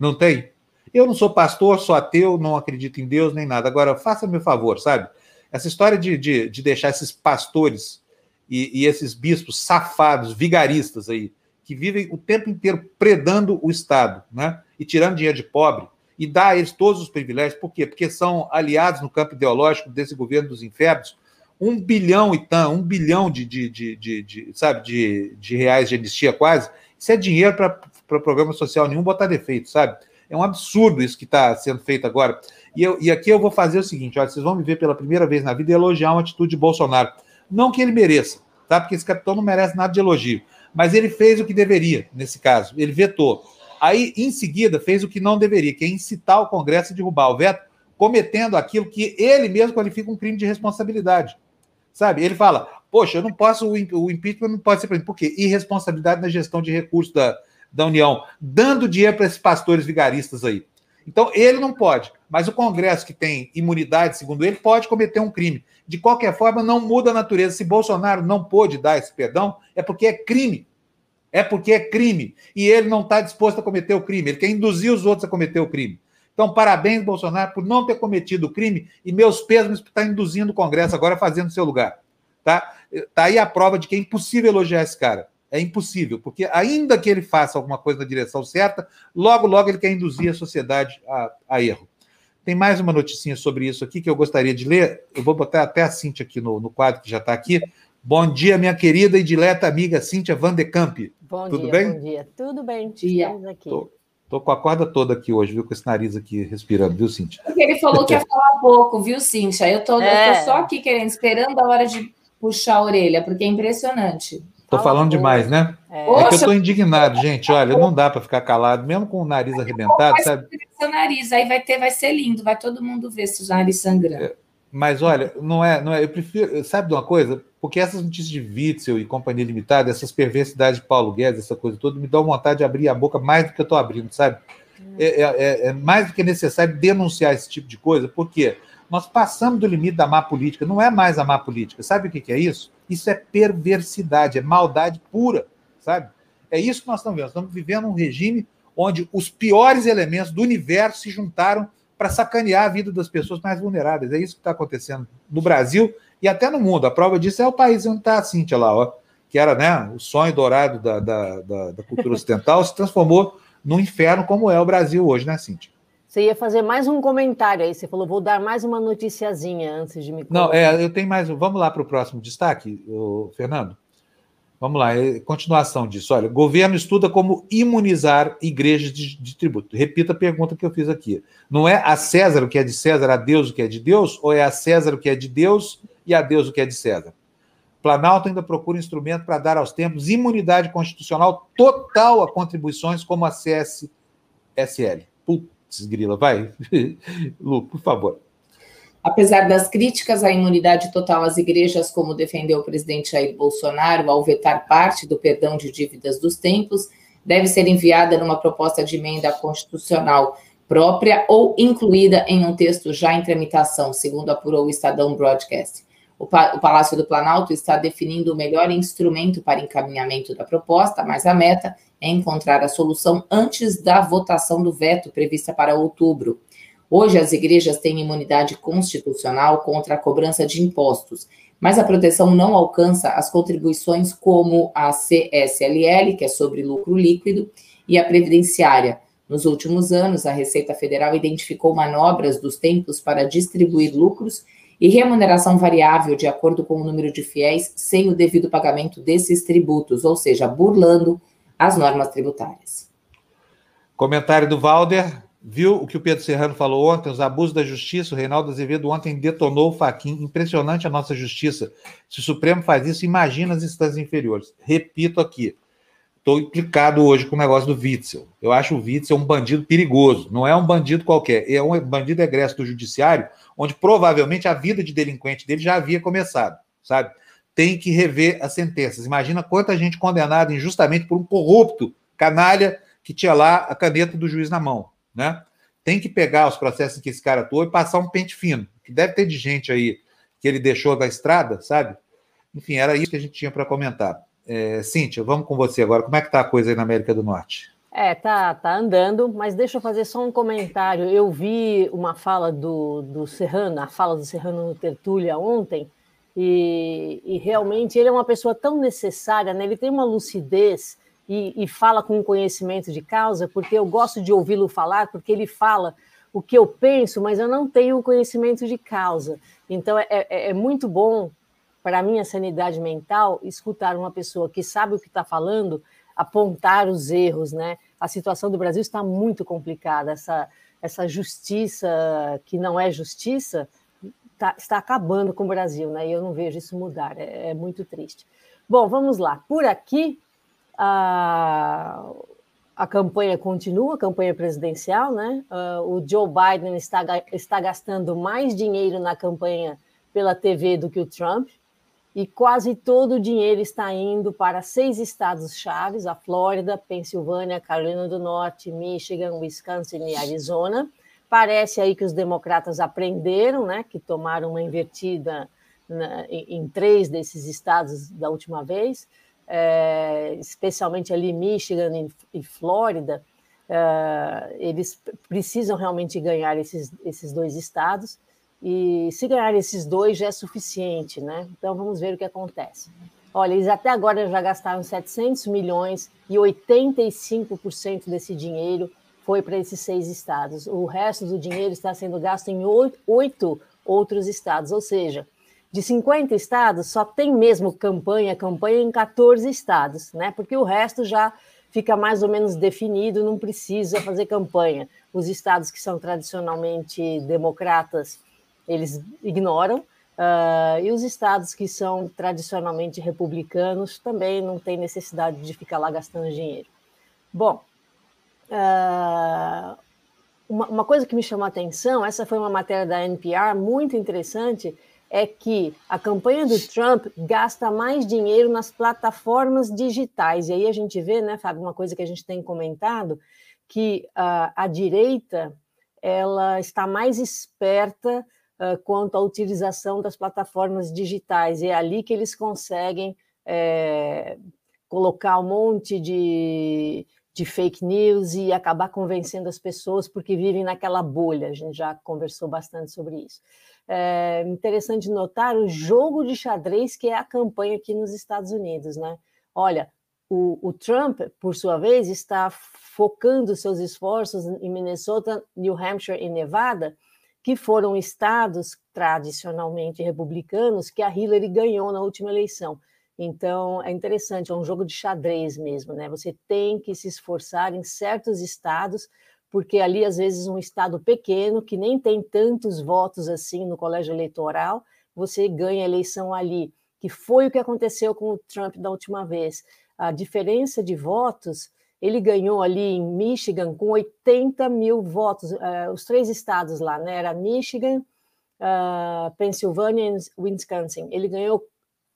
Não tem? Eu não sou pastor, sou ateu, não acredito em Deus nem nada. Agora, faça-me um favor, sabe? Essa história de, de, de deixar esses pastores e, e, esses bispos safados, vigaristas aí, que vivem o tempo inteiro predando o Estado, né? E tirando dinheiro de pobre, e dá a eles todos os privilégios. Por quê? Porque são aliados no campo ideológico desse governo dos infernos. Um bilhão e tanto, um bilhão de, de, de, de, de sabe, de, de reais de anistia quase. Isso é dinheiro para programa social nenhum botar defeito, sabe? É um absurdo isso que está sendo feito agora. E, eu, e aqui eu vou fazer o seguinte: olha, vocês vão me ver pela primeira vez na vida elogiar uma atitude de Bolsonaro. Não que ele mereça, tá? Porque esse capitão não merece nada de elogio. Mas ele fez o que deveria, nesse caso. Ele vetou. Aí, em seguida, fez o que não deveria, que é incitar o Congresso a derrubar o veto, cometendo aquilo que ele mesmo qualifica um crime de responsabilidade. Sabe? Ele fala: poxa, eu não posso, o impeachment não pode ser por quê? Irresponsabilidade na gestão de recursos da, da União, dando dinheiro para esses pastores vigaristas aí. Então, ele não pode, mas o Congresso, que tem imunidade, segundo ele, pode cometer um crime. De qualquer forma, não muda a natureza. Se Bolsonaro não pôde dar esse perdão, é porque é crime. É porque é crime. E ele não está disposto a cometer o crime. Ele quer induzir os outros a cometer o crime. Então, parabéns, Bolsonaro, por não ter cometido o crime e meus pesos por estar induzindo o Congresso agora fazendo seu lugar. Tá? Tá aí a prova de que é impossível elogiar esse cara. É impossível, porque ainda que ele faça alguma coisa na direção certa, logo, logo ele quer induzir a sociedade a, a erro. Tem mais uma noticinha sobre isso aqui que eu gostaria de ler. Eu vou botar até a Cíntia aqui no, no quadro que já está aqui. Bom dia, minha querida e dileta amiga Cíntia Van de Camp. Bom Tudo dia, bem? bom dia. Tudo bem, dia. aqui. Tô, tô, com a corda toda aqui hoje, viu? Com esse nariz aqui respirando, viu, Cíntia? Porque ele falou que ia falar pouco, viu, Cíntia? Eu tô, é. eu tô só aqui querendo, esperando a hora de puxar a orelha, porque é impressionante. Tô falando demais, né? É, é que eu tô indignado, gente. Olha, não dá para ficar calado, mesmo com o nariz arrebentado, sabe? Seu nariz, aí vai ter, vai ser lindo, vai todo mundo ver se o nariz sangrando. É, mas olha, não é, não é. Eu prefiro, sabe de uma coisa? Porque essas notícias de Witzel e Companhia Limitada, essas perversidades de Paulo Guedes, essa coisa toda, me dão vontade de abrir a boca mais do que eu estou abrindo, sabe? É, é, é, é, mais do que necessário denunciar esse tipo de coisa, porque nós passamos do limite da má política, não é mais a má política. Sabe o que, que é isso? Isso é perversidade, é maldade pura, sabe? É isso que nós estamos vendo. Estamos vivendo um regime onde os piores elementos do universo se juntaram para sacanear a vida das pessoas mais vulneráveis. É isso que está acontecendo no Brasil e até no mundo. A prova disso é o país onde está a Cíntia lá, ó, que era né, o sonho dourado da, da, da, da cultura ocidental, se transformou num inferno como é o Brasil hoje, né, Cíntia? Você ia fazer mais um comentário aí, você falou, vou dar mais uma noticiazinha antes de me. Não, é, eu tenho mais. Vamos lá para o próximo destaque, Fernando. Vamos lá, é, continuação disso. Olha, governo estuda como imunizar igrejas de, de, tributo. Repita a pergunta que eu fiz aqui. Não é a César o que é de César, a Deus o que é de Deus, ou é a César o que é de Deus e a Deus o que é de César? Planalto ainda procura instrumento para dar aos tempos imunidade constitucional total a contribuições como a CSSL. Putz, grila, vai. Lu, por favor. Apesar das críticas à imunidade total às igrejas, como defendeu o presidente Jair Bolsonaro ao vetar parte do perdão de dívidas dos templos, deve ser enviada numa proposta de emenda constitucional própria ou incluída em um texto já em tramitação, segundo apurou o Estadão Broadcast. O, pa o Palácio do Planalto está definindo o melhor instrumento para encaminhamento da proposta, mas a meta é encontrar a solução antes da votação do veto prevista para outubro. Hoje, as igrejas têm imunidade constitucional contra a cobrança de impostos, mas a proteção não alcança as contribuições como a CSLL, que é sobre lucro líquido, e a previdenciária. Nos últimos anos, a Receita Federal identificou manobras dos templos para distribuir lucros e remuneração variável de acordo com o número de fiéis sem o devido pagamento desses tributos, ou seja, burlando as normas tributárias. Comentário do Valder. Viu o que o Pedro Serrano falou ontem, os abusos da justiça? O Reinaldo Azevedo ontem detonou o Faquin. Impressionante a nossa justiça. Se o Supremo faz isso, imagina as instâncias inferiores. Repito aqui, estou implicado hoje com o negócio do Witzel. Eu acho o Witzel um bandido perigoso. Não é um bandido qualquer, é um bandido egresso do judiciário, onde provavelmente a vida de delinquente dele já havia começado, sabe? Tem que rever as sentenças. Imagina quanta gente condenada injustamente por um corrupto canalha que tinha lá a caneta do juiz na mão né? Tem que pegar os processos que esse cara atuou e passar um pente fino, que deve ter de gente aí que ele deixou da estrada, sabe? Enfim, era isso que a gente tinha para comentar. É, Cíntia, vamos com você agora. Como é que tá a coisa aí na América do Norte? É, tá, tá andando, mas deixa eu fazer só um comentário. Eu vi uma fala do, do Serrano, a fala do Serrano no Tertúlia ontem, e, e realmente ele é uma pessoa tão necessária, né? ele tem uma lucidez e, e fala com conhecimento de causa, porque eu gosto de ouvi-lo falar, porque ele fala o que eu penso, mas eu não tenho conhecimento de causa. Então é, é, é muito bom para a minha sanidade mental escutar uma pessoa que sabe o que está falando, apontar os erros, né? A situação do Brasil está muito complicada. Essa, essa justiça que não é justiça tá, está acabando com o Brasil, né? E eu não vejo isso mudar. É, é muito triste. Bom, vamos lá. Por aqui a, a campanha continua, a campanha presidencial, né? Uh, o Joe Biden está, está gastando mais dinheiro na campanha pela TV do que o Trump, e quase todo o dinheiro está indo para seis estados chaves: a Flórida, Pensilvânia, Carolina do Norte, Michigan, Wisconsin e Arizona. Parece aí que os democratas aprenderam, né? Que tomaram uma invertida na, em, em três desses estados da última vez é, especialmente ali Michigan e, e Flórida, é, eles precisam realmente ganhar esses, esses dois estados, e se ganhar esses dois já é suficiente, né? Então vamos ver o que acontece. Olha, eles até agora já gastaram 700 milhões e 85% desse dinheiro foi para esses seis estados. O resto do dinheiro está sendo gasto em oito outros estados, ou seja, de 50 estados, só tem mesmo campanha, campanha em 14 estados, né? Porque o resto já fica mais ou menos definido, não precisa fazer campanha. Os estados que são tradicionalmente democratas, eles ignoram, uh, e os estados que são tradicionalmente republicanos também não tem necessidade de ficar lá gastando dinheiro. Bom, uh, uma, uma coisa que me chamou a atenção, essa foi uma matéria da NPR muito interessante, é que a campanha do Trump gasta mais dinheiro nas plataformas digitais. E aí a gente vê, né, Fábio, uma coisa que a gente tem comentado, que uh, a direita ela está mais esperta quanto à utilização das plataformas digitais. E é ali que eles conseguem é, colocar um monte de, de fake news e acabar convencendo as pessoas porque vivem naquela bolha. A gente já conversou bastante sobre isso é interessante notar o jogo de xadrez que é a campanha aqui nos Estados Unidos, né? Olha, o, o Trump, por sua vez, está focando seus esforços em Minnesota, New Hampshire e Nevada, que foram estados tradicionalmente republicanos que a Hillary ganhou na última eleição. Então, é interessante, é um jogo de xadrez mesmo, né? Você tem que se esforçar em certos estados porque ali, às vezes, um estado pequeno, que nem tem tantos votos assim no colégio eleitoral, você ganha a eleição ali. que foi o que aconteceu com o Trump da última vez. A diferença de votos, ele ganhou ali em Michigan com 80 mil votos, uh, os três estados lá, né? Era Michigan, uh, Pensilvânia e Wisconsin. Ele ganhou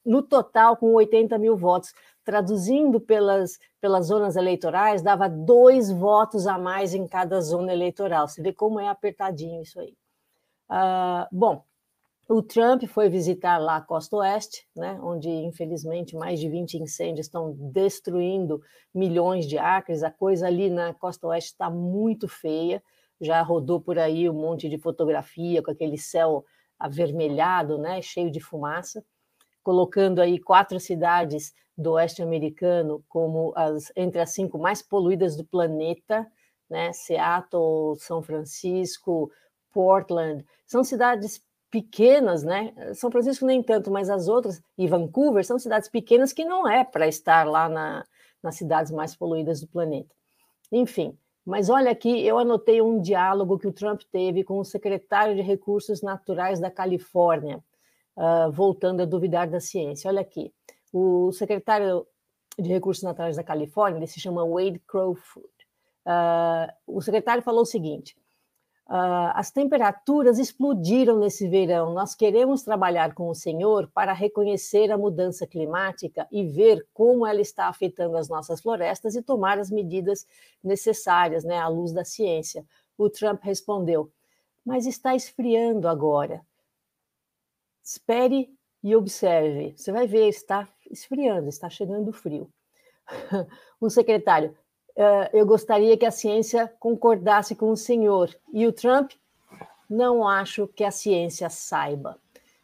no total com 80 mil votos. Traduzindo pelas, pelas zonas eleitorais, dava dois votos a mais em cada zona eleitoral. Você vê como é apertadinho isso aí. Uh, bom, o Trump foi visitar lá a costa oeste, né, onde, infelizmente, mais de 20 incêndios estão destruindo milhões de acres. A coisa ali na costa oeste está muito feia. Já rodou por aí um monte de fotografia com aquele céu avermelhado, né, cheio de fumaça, colocando aí quatro cidades do oeste americano como as, entre as cinco mais poluídas do planeta, né, Seattle, São Francisco, Portland, são cidades pequenas, né? São Francisco nem tanto, mas as outras, e Vancouver, são cidades pequenas que não é para estar lá na, nas cidades mais poluídas do planeta. Enfim, mas olha aqui, eu anotei um diálogo que o Trump teve com o secretário de Recursos Naturais da Califórnia, uh, voltando a duvidar da ciência. Olha aqui, o secretário de Recursos Naturais da Califórnia, ele se chama Wade Crowfoot. Uh, o secretário falou o seguinte: Uh, as temperaturas explodiram nesse verão. Nós queremos trabalhar com o Senhor para reconhecer a mudança climática e ver como ela está afetando as nossas florestas e tomar as medidas necessárias, né, à luz da ciência. O Trump respondeu: Mas está esfriando agora. Espere e observe. Você vai ver, está esfriando, está chegando frio. o secretário: eu gostaria que a ciência concordasse com o senhor. E o Trump, não acho que a ciência saiba.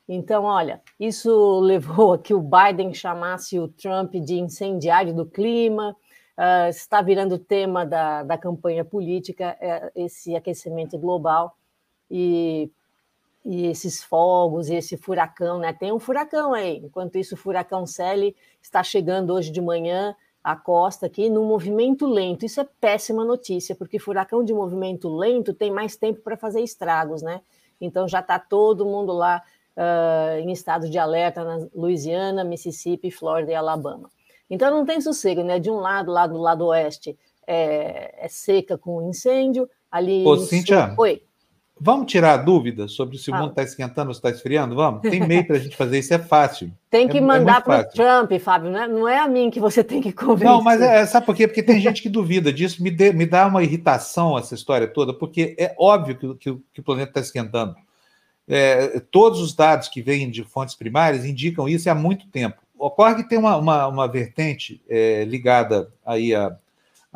Então, olha, isso levou a que o Biden chamasse o Trump de incendiário do clima, uh, está virando tema da, da campanha política, uh, esse aquecimento global. E, e esses fogos, esse furacão, né? Tem um furacão aí. Enquanto isso, o furacão Sally está chegando hoje de manhã a costa aqui num movimento lento. Isso é péssima notícia, porque furacão de movimento lento tem mais tempo para fazer estragos, né? Então já está todo mundo lá uh, em estado de alerta na Louisiana, Mississippi, Flórida e Alabama. Então não tem sossego, né? De um lado, lá do lado oeste, é, é seca com incêndio, ali. Ô, Cíntia, sul... Oi. Vamos tirar a dúvida sobre se o ah. mundo está esquentando ou se está esfriando? Vamos? Tem meio para a gente fazer isso, é fácil. Tem que é, é mandar é para o Trump, Fábio, não é, não é a mim que você tem que convencer. Não, mas é, sabe por quê? Porque tem gente que duvida disso, me, me dá uma irritação essa história toda, porque é óbvio que, que, que o planeta está esquentando. É, todos os dados que vêm de fontes primárias indicam isso há muito tempo. Ocorre que tem uma, uma, uma vertente é, ligada aí a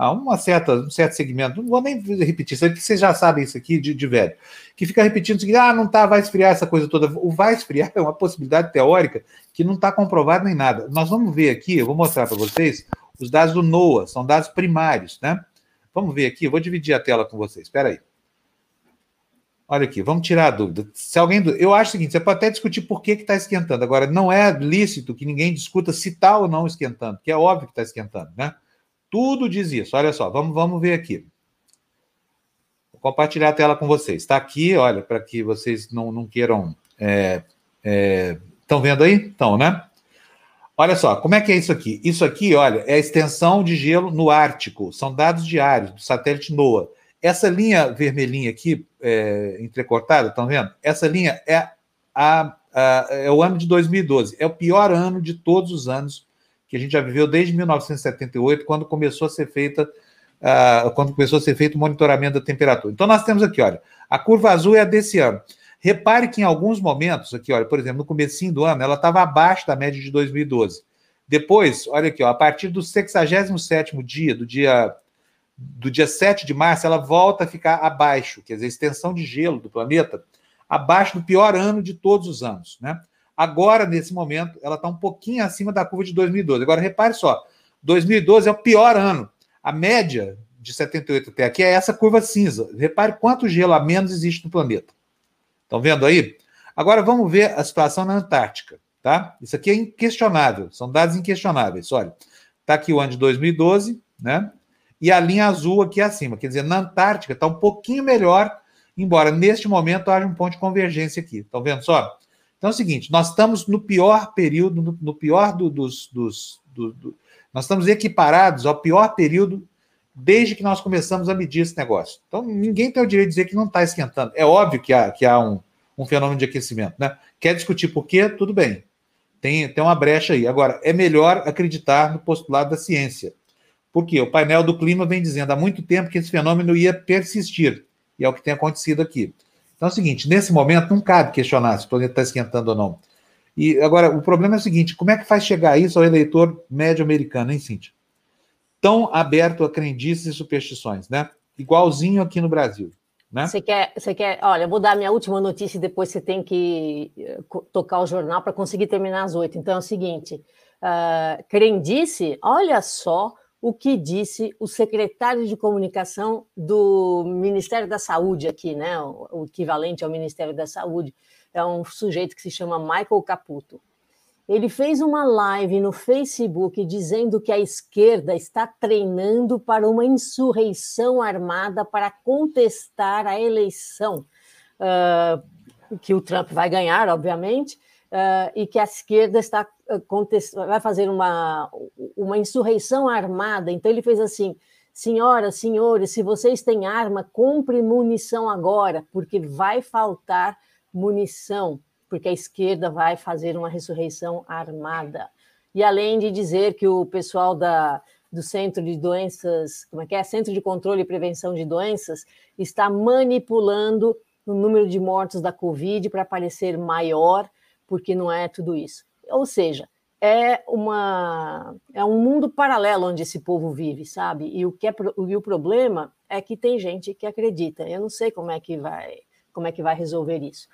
a uma certa, um certo segmento, não vou nem repetir, isso aqui, vocês já sabem isso aqui de, de velho, que fica repetindo o seguinte, ah, não tá, vai esfriar essa coisa toda. O vai esfriar é uma possibilidade teórica que não está comprovada nem nada. Nós vamos ver aqui, eu vou mostrar para vocês os dados do NOAA, são dados primários, né? Vamos ver aqui, eu vou dividir a tela com vocês, espera aí. Olha aqui, vamos tirar a dúvida. Se alguém. Eu acho o seguinte: você pode até discutir por que está esquentando. Agora, não é lícito que ninguém discuta se está ou não esquentando, que é óbvio que está esquentando, né? Tudo diz isso. Olha só, vamos, vamos ver aqui. Vou compartilhar a tela com vocês. Está aqui, olha, para que vocês não, não queiram. Estão é, é, vendo aí? Estão, né? Olha só, como é que é isso aqui? Isso aqui, olha, é a extensão de gelo no Ártico. São dados diários do satélite NOAA. Essa linha vermelhinha aqui, é, entrecortada, estão vendo? Essa linha é, a, a, é o ano de 2012. É o pior ano de todos os anos que a gente já viveu desde 1978, quando começou a ser feita uh, quando começou a ser feito o monitoramento da temperatura. Então nós temos aqui, olha, a curva azul é a desse ano. Repare que em alguns momentos, aqui, olha, por exemplo, no comecinho do ano, ela estava abaixo da média de 2012. Depois, olha aqui, ó, a partir do 67º dia, do dia do dia 7 de março, ela volta a ficar abaixo, quer dizer, a extensão de gelo do planeta abaixo do pior ano de todos os anos, né? Agora, nesse momento, ela está um pouquinho acima da curva de 2012. Agora, repare só: 2012 é o pior ano. A média de 78 até aqui é essa curva cinza. Repare quanto gelo a menos existe no planeta. Estão vendo aí? Agora vamos ver a situação na Antártica, tá? Isso aqui é inquestionável, são dados inquestionáveis. Olha, está aqui o ano de 2012, né? E a linha azul aqui acima, quer dizer, na Antártica está um pouquinho melhor, embora neste momento haja um ponto de convergência aqui. Estão vendo só? Então é o seguinte: nós estamos no pior período, no, pior do, dos. dos do, do, nós estamos equiparados ao pior período desde que nós começamos a medir esse negócio. Então, ninguém tem o direito de dizer que não está esquentando. É óbvio que há, que há um, um fenômeno de aquecimento. Né? Quer discutir por quê? Tudo bem. Tem, tem uma brecha aí. Agora, é melhor acreditar no postulado da ciência. Por quê? O painel do clima vem dizendo há muito tempo que esse fenômeno ia persistir. E é o que tem acontecido aqui. Então é o seguinte: nesse momento não cabe questionar se o planeta está esquentando ou não. E agora, o problema é o seguinte: como é que faz chegar isso ao eleitor médio americano, hein, Cíntia? Tão aberto a crendices e superstições, né? Igualzinho aqui no Brasil. Né? Você quer, você quer, olha, eu vou dar minha última notícia e depois você tem que eh, tocar o jornal para conseguir terminar às oito. Então é o seguinte: uh, crendice, olha só o que disse o secretário de comunicação do Ministério da Saúde aqui, né? O, equivalente ao Ministério da Saúde. É um sujeito que se chama Michael Caputo. Ele fez uma live no Facebook dizendo que a esquerda está treinando para uma insurreição armada para contestar a eleição, uh, que o Trump vai ganhar, obviamente, uh, e que a esquerda está vai fazer uma, uma insurreição armada. Então ele fez assim: senhoras, senhores, se vocês têm arma, compre munição agora, porque vai faltar munição, porque a esquerda vai fazer uma ressurreição armada. E além de dizer que o pessoal da, do Centro de Doenças, como é que é? Centro de Controle e Prevenção de Doenças, está manipulando o número de mortos da Covid para parecer maior, porque não é tudo isso. Ou seja, é uma é um mundo paralelo onde esse povo vive, sabe? E o que é e o problema é que tem gente que acredita. Eu não sei como é que vai como é que vai resolver isso.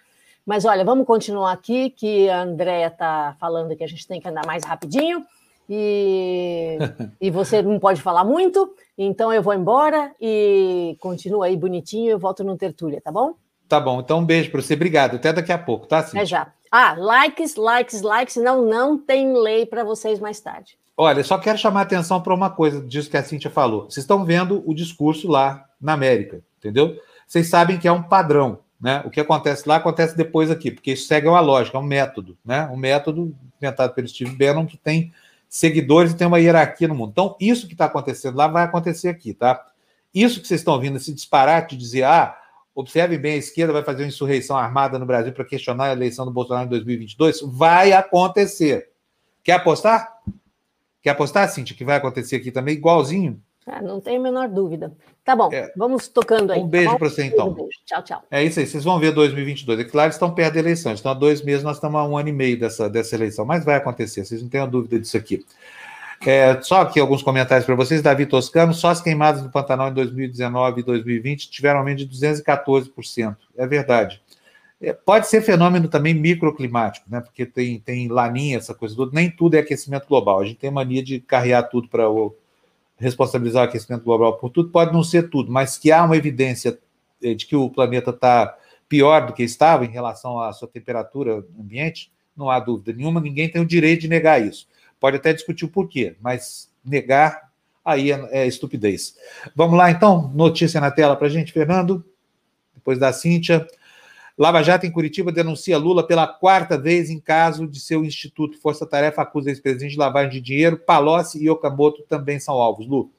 Mas olha, vamos continuar aqui que a Andrea está falando que a gente tem que andar mais rapidinho e, e você não pode falar muito, então eu vou embora e continua aí bonitinho, eu volto no Tertúlia, tá bom? Tá bom, então um beijo para você, obrigado, até daqui a pouco, tá? Sim. É já. Ah, likes, likes, likes, não, não tem lei para vocês mais tarde. Olha, só quero chamar a atenção para uma coisa disso que a Cíntia falou. Vocês estão vendo o discurso lá na América, entendeu? Vocês sabem que é um padrão, né? O que acontece lá acontece depois aqui, porque isso segue uma lógica, é um método, né? Um método inventado pelo Steve Bannon que tem seguidores e tem uma hierarquia no mundo. Então, isso que está acontecendo lá vai acontecer aqui, tá? Isso que vocês estão ouvindo, esse disparate de dizer, ah, Observe bem, a esquerda vai fazer uma insurreição armada no Brasil para questionar a eleição do Bolsonaro em 2022. Vai acontecer. Quer apostar? Quer apostar, Cintia, que vai acontecer aqui também, igualzinho? Ah, não tenho a menor dúvida. Tá bom, é. vamos tocando aí. Um beijo tá para você, então. Um beijo. Tchau, tchau. É isso aí, vocês vão ver 2022. É claro, estão perto da eleição. Estão há dois meses, nós estamos há um ano e meio dessa, dessa eleição. Mas vai acontecer, vocês não tenham dúvida disso aqui. É, só aqui alguns comentários para vocês. Davi Toscano, só as queimadas do Pantanal em 2019 e 2020 tiveram aumento de 214%. É verdade. É, pode ser fenômeno também microclimático, né? Porque tem, tem laninha, essa coisa toda. Nem tudo é aquecimento global. A gente tem mania de carrear tudo para responsabilizar o aquecimento global por tudo. Pode não ser tudo, mas que há uma evidência é, de que o planeta está pior do que estava em relação à sua temperatura ambiente, não há dúvida nenhuma. Ninguém tem o direito de negar isso. Pode até discutir o porquê, mas negar aí é, é estupidez. Vamos lá, então, notícia na tela para gente, Fernando, depois da Cíntia. Lava Jato em Curitiba denuncia Lula pela quarta vez em caso de seu instituto. Força Tarefa acusa ex-presidente de lavagem de dinheiro. Palocci e Okamoto também são alvos. Lu.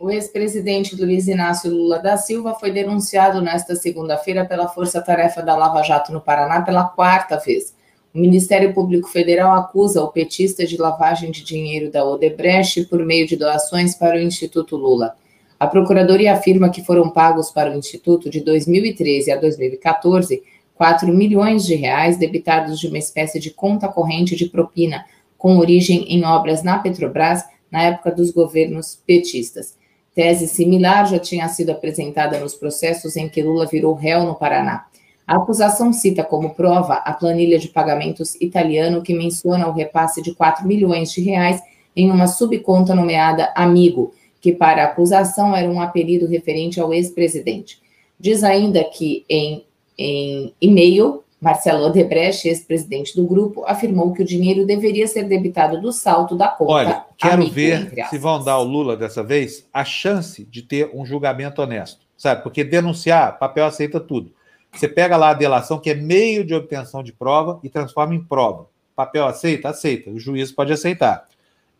O ex-presidente Luiz Inácio Lula da Silva foi denunciado nesta segunda-feira pela Força Tarefa da Lava Jato no Paraná pela quarta vez. O Ministério Público Federal acusa o petista de lavagem de dinheiro da Odebrecht por meio de doações para o Instituto Lula. A Procuradoria afirma que foram pagos para o Instituto de 2013 a 2014 4 milhões de reais debitados de uma espécie de conta corrente de propina com origem em obras na Petrobras na época dos governos petistas. Tese similar já tinha sido apresentada nos processos em que Lula virou réu no Paraná. A acusação cita como prova a planilha de pagamentos italiano que menciona o repasse de 4 milhões de reais em uma subconta nomeada Amigo, que para a acusação era um apelido referente ao ex-presidente. Diz ainda que em, em e-mail, Marcelo Odebrecht, ex-presidente do grupo, afirmou que o dinheiro deveria ser debitado do salto da conta. Olha, quero ver se vão dar ao Lula dessa vez a chance de ter um julgamento honesto, sabe? Porque denunciar, papel aceita tudo. Você pega lá a delação, que é meio de obtenção de prova, e transforma em prova. Papel aceita? Aceita. O juiz pode aceitar.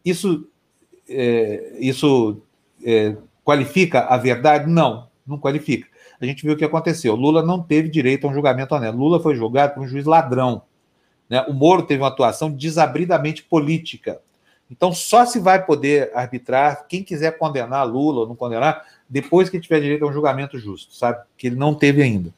Isso, é, isso é, qualifica a verdade? Não, não qualifica. A gente viu o que aconteceu. Lula não teve direito a um julgamento honesto. Lula foi julgado por um juiz ladrão. Né? O Moro teve uma atuação desabridamente política. Então, só se vai poder arbitrar quem quiser condenar Lula ou não condenar, depois que tiver direito a um julgamento justo, sabe? Que ele não teve ainda.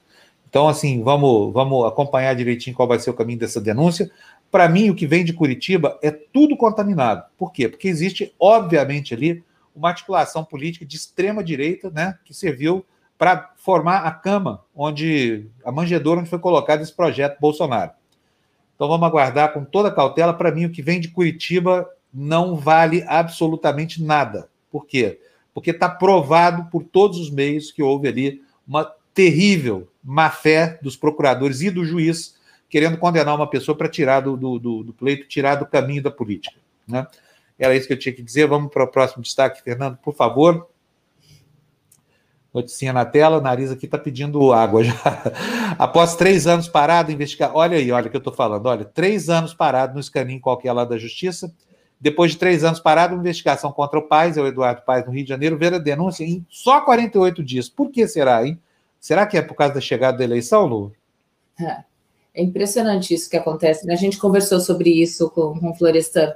Então, assim, vamos, vamos acompanhar direitinho qual vai ser o caminho dessa denúncia. Para mim, o que vem de Curitiba é tudo contaminado. Por quê? Porque existe, obviamente, ali uma articulação política de extrema direita, né, que serviu para formar a cama onde a manjedoura onde foi colocado esse projeto Bolsonaro. Então vamos aguardar com toda cautela. Para mim, o que vem de Curitiba não vale absolutamente nada. Por quê? Porque está provado por todos os meios que houve ali uma terrível má fé dos procuradores e do juiz querendo condenar uma pessoa para tirar do, do, do, pleito, tirar do caminho da política. Né? Era isso que eu tinha que dizer. Vamos para o próximo destaque, Fernando, por favor. Noticinha na tela, o nariz aqui está pedindo água já. Após três anos parado, investigar. Olha aí, olha o que eu estou falando. Olha, três anos parado no escaninho qualquer lá da Justiça. Depois de três anos parado, investigação contra o Paz, é o Eduardo Paz, no Rio de Janeiro, ver a denúncia em só 48 dias. Por que será, hein? Será que é por causa da chegada da eleição, Lu? É, é impressionante isso que acontece. Né? A gente conversou sobre isso com, com o Florestan.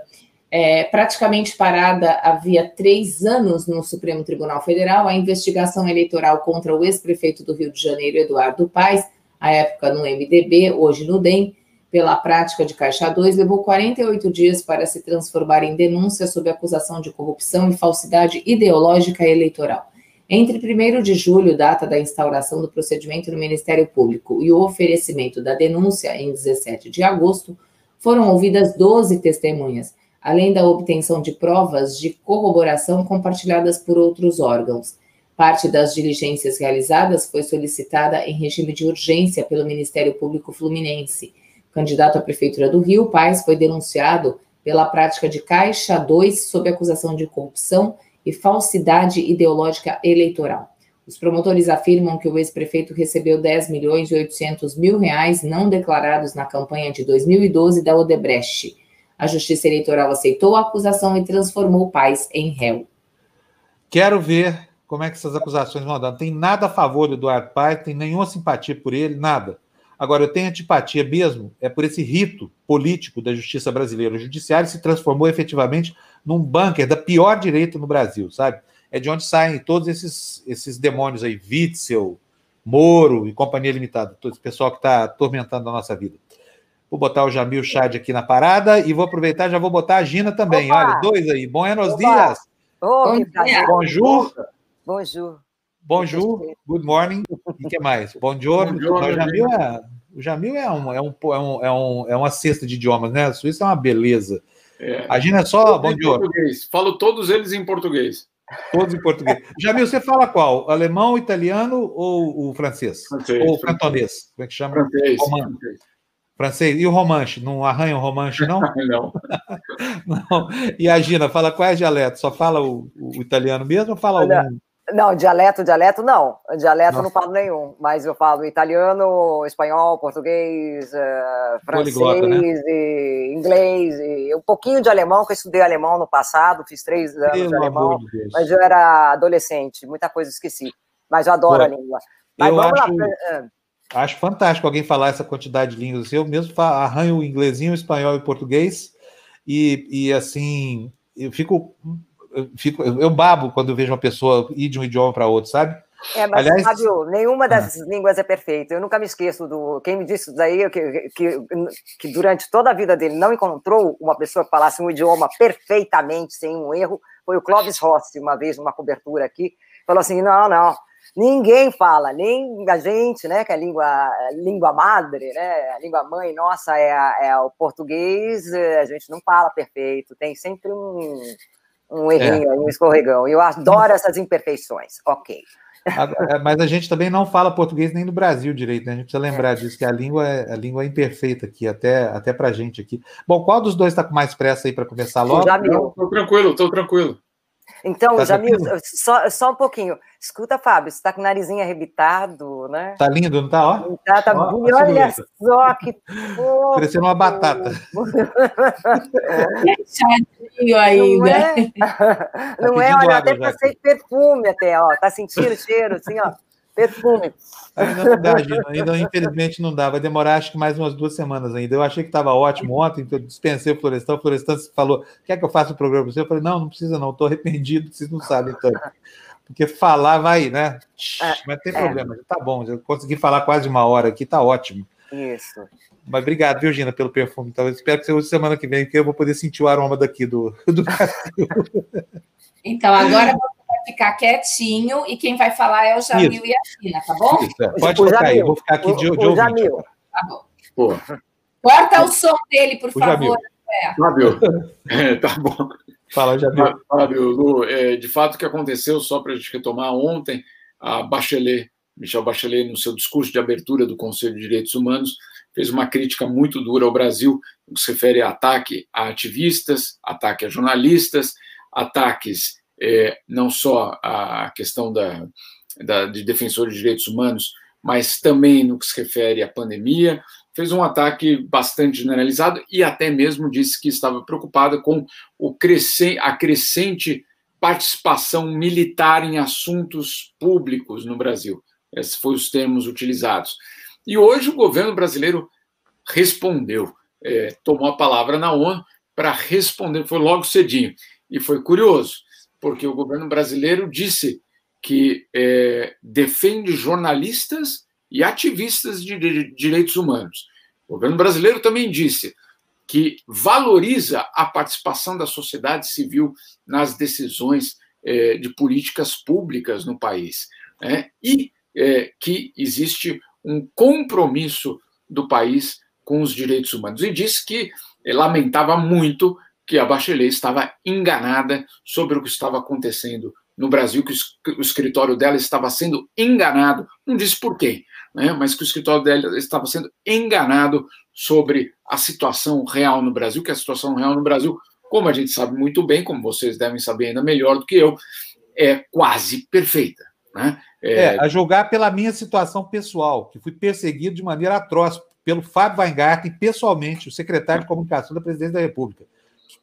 É, praticamente parada havia três anos no Supremo Tribunal Federal a investigação eleitoral contra o ex-prefeito do Rio de Janeiro, Eduardo Paes, à época no MDB, hoje no DEM, pela prática de Caixa 2, levou 48 dias para se transformar em denúncia sob acusação de corrupção e falsidade ideológica eleitoral. Entre 1 de julho, data da instauração do procedimento no Ministério Público, e o oferecimento da denúncia, em 17 de agosto, foram ouvidas 12 testemunhas, além da obtenção de provas de corroboração compartilhadas por outros órgãos. Parte das diligências realizadas foi solicitada em regime de urgência pelo Ministério Público Fluminense. O candidato à Prefeitura do Rio, Paz, foi denunciado pela prática de Caixa 2 sob acusação de corrupção e falsidade ideológica eleitoral. Os promotores afirmam que o ex-prefeito recebeu 10 milhões e 800 mil reais não declarados na campanha de 2012 da Odebrecht. A Justiça Eleitoral aceitou a acusação e transformou Paz em réu. Quero ver como é que essas acusações vão dar. Não tem nada a favor do Eduardo Paes, tem nenhuma simpatia por ele, nada. Agora, eu tenho antipatia mesmo, é por esse rito político da justiça brasileira. O judiciário se transformou efetivamente num bunker da pior direita no Brasil, sabe? É de onde saem todos esses, esses demônios aí, Witzel, Moro e Companhia Limitada, todo esse pessoal que está atormentando a nossa vida. Vou botar o Jamil Chad aqui na parada e vou aproveitar já vou botar a Gina também. Opa! Olha, dois aí. Buenos Opa! dias. Oh, Bonjour. Bonjour. Bonjour. Good morning. E que mais? Buongiorno. Buongiorno. O Jamil é, o Jamil é, um, é, um, é, um, é, um, é uma cesta de idiomas, né? A Suíça é uma beleza. É. A Gina é só bom dia. Falo todos eles em português. Todos em português. Jamil, você fala qual? Alemão, italiano ou o francês? francês ou cantonês? Como é que chama? Francês. francês. Francês. E o romanche? Não arranha o romanche, não? não. não. E a Gina, fala quais dialetos? Só fala o, o italiano mesmo ou fala Olha, algum? Não, dialeto, dialeto não. Dialeto Nossa. não falo nenhum, mas eu falo italiano, espanhol, português, uh, francês, né? e inglês, e um pouquinho de alemão, que eu estudei alemão no passado, fiz três anos Pelo de alemão, de mas eu era adolescente, muita coisa esqueci. Mas eu adoro a língua. Mas eu vamos acho, lá. Ah. Acho fantástico alguém falar essa quantidade de línguas. Eu mesmo arranho o inglesinho, o espanhol e o português, e, e assim, eu fico eu, fico, eu babo quando eu vejo uma pessoa ir de um idioma para outro, sabe? É, mas, Aliás, Fábio, nenhuma dessas ah. línguas é perfeita. Eu nunca me esqueço do. Quem me disse isso daí, que, que, que durante toda a vida dele não encontrou uma pessoa que falasse um idioma perfeitamente, sem um erro, foi o Clóvis Rossi, uma vez, numa cobertura aqui. Falou assim: não, não, ninguém fala, nem a gente, né, que é a língua, a língua madre, né, a língua mãe nossa é, é o português, a gente não fala perfeito, tem sempre um um errinho, é. um escorregão. Eu adoro essas imperfeições. Ok. É, mas a gente também não fala português nem no Brasil direito, né? A gente precisa lembrar é. disso, que a língua é, a língua é imperfeita aqui, até, até pra gente aqui. Bom, qual dos dois está com mais pressa aí para começar logo? Estou tranquilo, estou tranquilo. Então, tá Jamil, só, só um pouquinho. Escuta, Fábio, você está com o narizinho arrebitado, né? Tá lindo, não tá? Ó. Tá, tá ó, bonito. Olha só que fofo. Parecendo uma batata. Chatinho ainda. Não é? Não é? Olha, até passei perfume até, ó. Tá sentindo o cheiro, assim, ó. Perfume. Ainda não dá, Gina. Ainda, infelizmente, não dá. Vai demorar, acho que mais umas duas semanas ainda. Eu achei que estava ótimo ontem, então eu dispensei o Florestan. O Florestan falou: quer que eu faça o programa para você? Eu falei: não, não precisa, não. Estou arrependido, vocês não sabem, então. Porque falar vai, né? É, Mas tem é. problema, tá bom. Eu consegui falar quase uma hora aqui, tá ótimo. Isso. Mas obrigado, Virginia, pelo perfume. Então, eu espero que seja semana que vem, que eu vou poder sentir o aroma daqui do, do Brasil. Então, agora ficar quietinho e quem vai falar é o Jamil Isso. e a China, tá bom? Isso, é. Pode o tocar aí, eu vou ficar aqui de, de ouvinte. Tá bom. Pô. Corta o som dele, por o favor. Fábio, é, tá bom. Fala, Jamil. Fábio, Lu, é, de fato o que aconteceu, só para a gente retomar, ontem a Bachelet, Michel Bachelet, no seu discurso de abertura do Conselho de Direitos Humanos, fez uma crítica muito dura ao Brasil, no que se refere a ataque a ativistas, ataque a jornalistas, ataques é, não só a questão da, da, de defensores de direitos humanos, mas também no que se refere à pandemia, fez um ataque bastante generalizado e até mesmo disse que estava preocupada com o crescente, a crescente participação militar em assuntos públicos no Brasil. Esses foram os termos utilizados. E hoje o governo brasileiro respondeu, é, tomou a palavra na ONU para responder, foi logo cedinho. E foi curioso, porque o governo brasileiro disse que é, defende jornalistas e ativistas de direitos humanos. O governo brasileiro também disse que valoriza a participação da sociedade civil nas decisões é, de políticas públicas no país. Né? E é, que existe um compromisso do país com os direitos humanos. E disse que lamentava muito que a Bachelet estava enganada sobre o que estava acontecendo no Brasil, que o escritório dela estava sendo enganado, não disse por quem, né, mas que o escritório dela estava sendo enganado sobre a situação real no Brasil, que a situação real no Brasil, como a gente sabe muito bem, como vocês devem saber ainda melhor do que eu, é quase perfeita. Né? É, é a julgar pela minha situação pessoal, que fui perseguido de maneira atroz pelo Fábio Weingarten, pessoalmente, o secretário de comunicação da presidência da República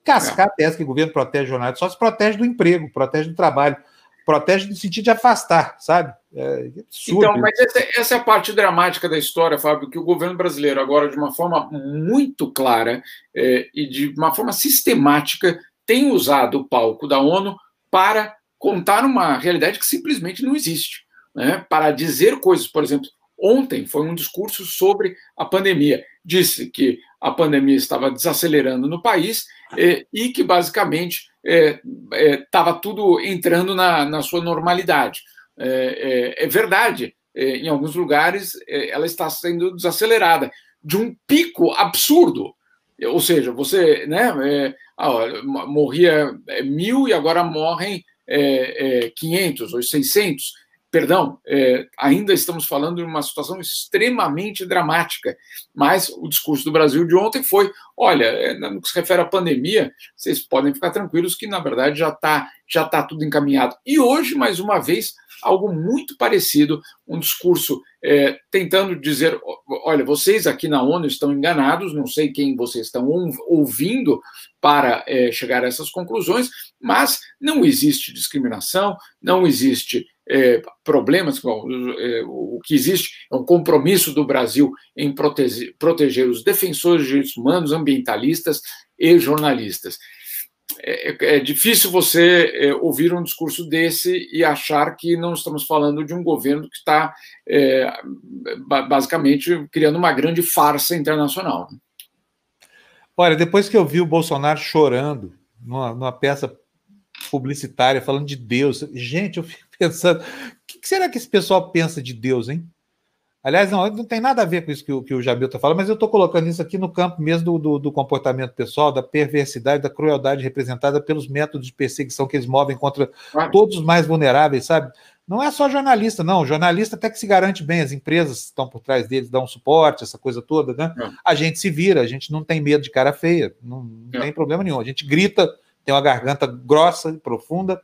cascar é. que o governo protege o jornalista, só se protege do emprego, protege do trabalho, protege no sentido de afastar, sabe? É absurdo. Então, mas essa, essa, é a parte dramática da história, Fábio, que o governo brasileiro, agora, de uma forma muito clara é, e de uma forma sistemática, tem usado o palco da ONU para contar uma realidade que simplesmente não existe. Né? Para dizer coisas, por exemplo, ontem foi um discurso sobre a pandemia. Disse que a pandemia estava desacelerando no país é, e que basicamente estava é, é, tudo entrando na, na sua normalidade. É, é, é verdade, em alguns lugares ela está sendo desacelerada de um pico absurdo. Ou seja, você né, ah, morria mil e agora morrem 500 ou 600 perdão, é, ainda estamos falando de uma situação extremamente dramática, mas o discurso do Brasil de ontem foi: olha, é, no que se refere à pandemia, vocês podem ficar tranquilos que, na verdade, já está já tá tudo encaminhado. E hoje, mais uma vez, algo muito parecido, um discurso é, tentando dizer: olha, vocês aqui na ONU estão enganados, não sei quem vocês estão ouvindo para é, chegar a essas conclusões, mas não existe discriminação, não existe é, problemas, bom, é, o que existe é um compromisso do Brasil em proteger, proteger os defensores de direitos humanos, ambientalistas e jornalistas. É, é, difícil você é, ouvir um discurso desse e achar que não estamos falando de um governo que está é, basicamente criando uma grande farsa internacional. Olha, depois que eu vi o Bolsonaro chorando numa, numa peça publicitária falando de Deus, gente, eu fico pensando, o que será que esse pessoal pensa de Deus, hein? Aliás, não, não tem nada a ver com isso que o, que o Jamil está falando, mas eu estou colocando isso aqui no campo mesmo do, do, do, comportamento pessoal, da perversidade, da crueldade representada pelos métodos de perseguição que eles movem contra claro. todos os mais vulneráveis, sabe? Não é só jornalista, não. O jornalista até que se garante bem, as empresas estão por trás deles, dão suporte, essa coisa toda, né? É. A gente se vira, a gente não tem medo de cara feia, não, não é. tem problema nenhum. A gente grita, tem uma garganta grossa e profunda,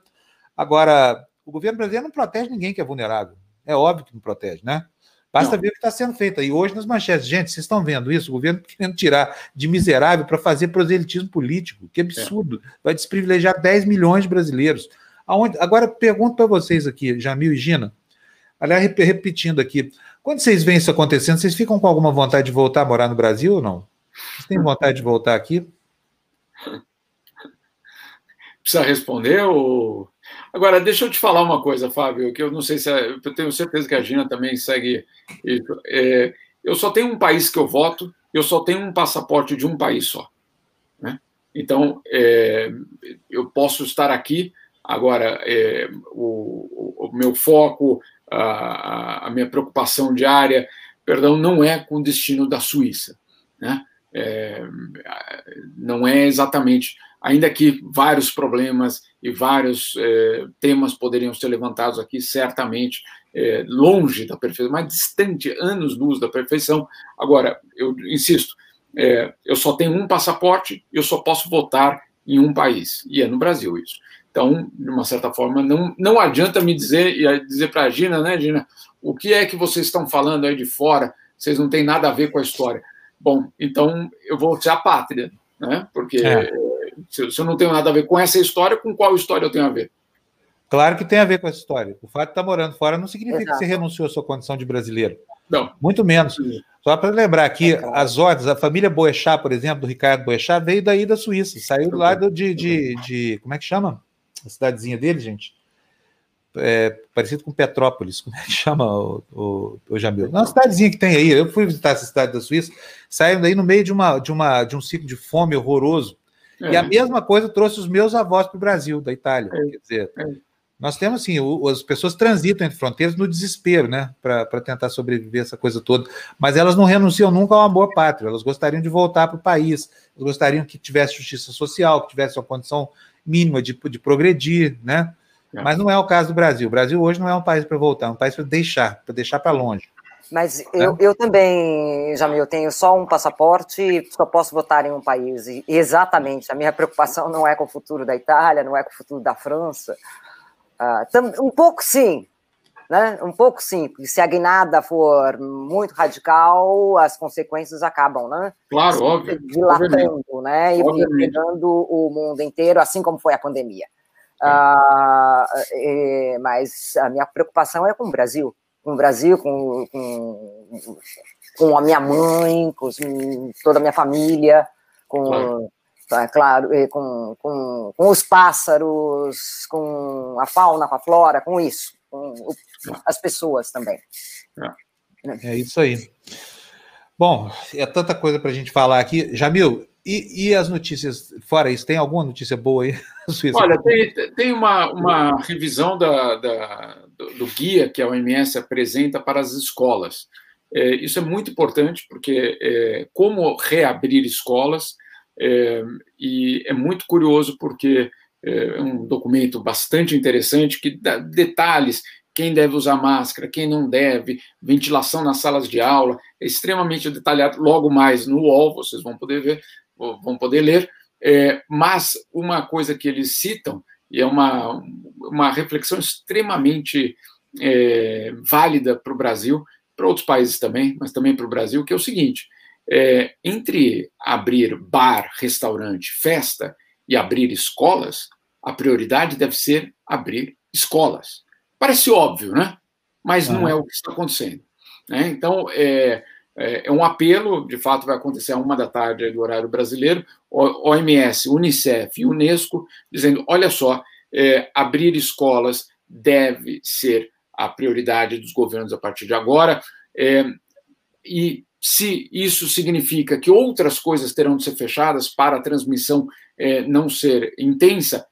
Agora, o governo brasileiro não protege ninguém que é vulnerável. É óbvio que não protege, né? Basta não. ver o que está sendo feito. E hoje nas manchetes, gente, vocês estão vendo isso? O governo querendo tirar de miserável para fazer proselitismo político. Que absurdo. É. Vai desprivilegiar 10 milhões de brasileiros. Aonde... Agora, pergunto para vocês aqui, Jamil e Gina. Aliás, repetindo aqui. Quando vocês veem isso acontecendo, vocês ficam com alguma vontade de voltar a morar no Brasil ou não? Vocês têm vontade de voltar aqui? Precisa responder ou Agora, deixa eu te falar uma coisa, Fábio, que eu não sei se. É, eu tenho certeza que a Gina também segue. É, eu só tenho um país que eu voto, eu só tenho um passaporte de um país só. Né? Então, é, eu posso estar aqui. Agora, é, o, o, meu foco, a, a, minha preocupação diária, perdão, não é com o destino da Suíça. Né? É, não é exatamente ainda que vários problemas e vários é, temas poderiam ser levantados aqui, certamente, é, longe da perfeição, mais distante, anos-luz da perfeição. Agora, eu insisto, é, eu só tenho um passaporte e eu só posso votar em um país, e é no Brasil isso. Então, de uma certa forma, não, não adianta me dizer, e dizer para a Gina, né, Gina, o que é que vocês estão falando aí de fora, vocês não têm nada a ver com a história. Bom, então eu vou ser a pátria, né, porque é se, se eu não tenho nada a ver com essa história, com qual história eu tenho a ver? Claro que tem a ver com essa história. O fato de estar morando fora não significa Exato. que você renunciou à sua condição de brasileiro. Não. Muito menos. Só para lembrar aqui, é claro. as ordens, a família Boechat, por exemplo, do Ricardo Boechat, veio daí da Suíça, saiu do lado de, de, de, Como é que chama? A cidadezinha dele, gente? É, parecido com Petrópolis, como é que chama o, o, o Jamil? Não, uma cidadezinha que tem aí. Eu fui visitar essa cidade da Suíça, saíram daí no meio de, uma, de, uma, de um ciclo de fome horroroso é. E a mesma coisa trouxe os meus avós para o Brasil, da Itália. É. Quer dizer, é. nós temos assim, o, as pessoas transitam entre fronteiras no desespero, né? Para tentar sobreviver essa coisa toda. Mas elas não renunciam nunca a uma boa pátria. Elas gostariam de voltar para o país, elas gostariam que tivesse justiça social, que tivesse uma condição mínima de, de progredir, né? É. Mas não é o caso do Brasil. O Brasil hoje não é um país para voltar, é um país para deixar, para deixar para longe. Mas eu, eu também, Jamil, tenho só um passaporte, só posso votar em um país. E exatamente, a minha preocupação não é com o futuro da Itália, não é com o futuro da França. Uh, um pouco sim, né? Um pouco sim, porque se a guinada for muito radical, as consequências acabam, né? Claro, óbvio. Dilatando, né? E pegando o mundo inteiro, assim como foi a pandemia. Uh, mas a minha preocupação é com o Brasil com o Brasil, com, com, com a minha mãe, com toda a minha família, com, claro, é, claro com, com, com, os pássaros, com a fauna, com a flora, com isso, com as pessoas também. É isso aí. Bom, é tanta coisa para a gente falar aqui. Jamil, e, e, as notícias, fora isso, tem alguma notícia boa aí? Olha, tem, tem uma, uma revisão da, da do, do, guia que a OMS apresenta para as escolas. É, isso é muito importante, porque é, como reabrir escolas, é, e é muito curioso, porque é, é um documento bastante interessante que dá detalhes quem deve usar máscara, quem não deve, ventilação nas salas de aula, é extremamente detalhado. Logo mais no UOL, vocês vão poder ver, vão poder ler. É, mas uma coisa que eles citam, e é uma, uma reflexão extremamente é, válida para o Brasil, para outros países também, mas também para o Brasil, que é o seguinte: é, entre abrir bar, restaurante, festa e abrir escolas, a prioridade deve ser abrir escolas. Parece óbvio, né? Mas não é o que está acontecendo. Né? Então, é, é, é um apelo, de fato, vai acontecer a uma da tarde do horário brasileiro, OMS, Unicef e Unesco, dizendo: olha só, é, abrir escolas deve ser a prioridade dos governos a partir de agora. É, e se isso significa que outras coisas terão de ser fechadas para a transmissão é, não ser intensa,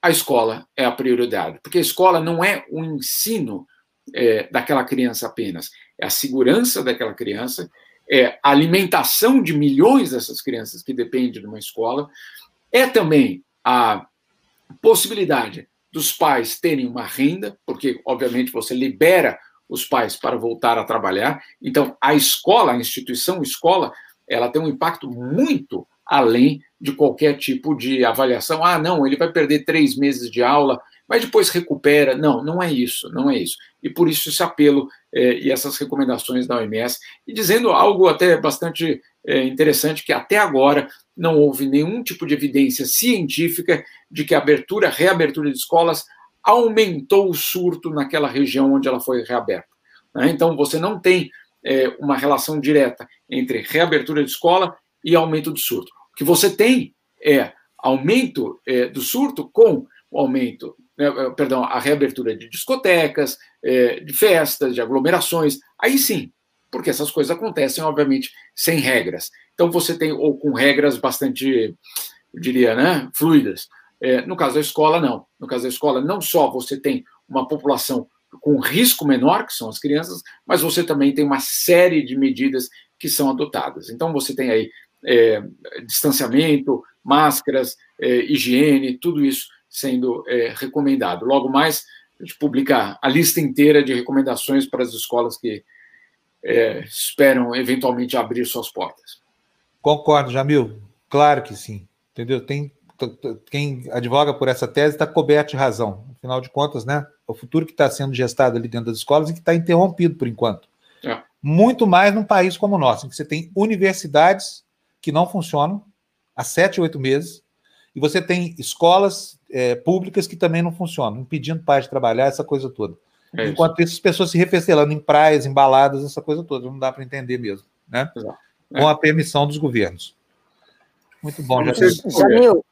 a escola é a prioridade, porque a escola não é o ensino é, daquela criança apenas, é a segurança daquela criança, é a alimentação de milhões dessas crianças que depende de uma escola, é também a possibilidade dos pais terem uma renda, porque, obviamente, você libera os pais para voltar a trabalhar. Então, a escola, a instituição escola, ela tem um impacto muito além de qualquer tipo de avaliação. Ah, não, ele vai perder três meses de aula mas depois recupera. Não, não é isso, não é isso. E por isso esse apelo é, e essas recomendações da OMS, e dizendo algo até bastante é, interessante, que até agora não houve nenhum tipo de evidência científica de que a abertura, reabertura de escolas aumentou o surto naquela região onde ela foi reaberta. Né? Então, você não tem é, uma relação direta entre reabertura de escola e aumento do surto. O que você tem é aumento do surto com o aumento, perdão, a reabertura de discotecas, é, de festas, de aglomerações. Aí sim, porque essas coisas acontecem, obviamente, sem regras. Então você tem, ou com regras bastante, eu diria, né, fluidas. É, no caso da escola, não. No caso da escola, não só você tem uma população com risco menor, que são as crianças, mas você também tem uma série de medidas que são adotadas. Então, você tem aí é, distanciamento, máscaras, é, higiene, tudo isso sendo é, recomendado. Logo mais, a gente publica a lista inteira de recomendações para as escolas que é, esperam eventualmente abrir suas portas. Concordo, Jamil. Claro que sim. Entendeu? Tem quem advoga por essa tese está coberto de razão. Afinal de contas, né? O futuro que está sendo gestado ali dentro das escolas e que está interrompido por enquanto. É. Muito mais num país como o nosso, em que você tem universidades que não funcionam há sete, oito meses, e você tem escolas é, públicas que também não funcionam, impedindo pais de trabalhar, essa coisa toda. É Enquanto isso, as pessoas se refestelando em praias, em baladas, essa coisa toda, não dá para entender mesmo, né? Com a permissão dos governos. Muito bom, Jamil.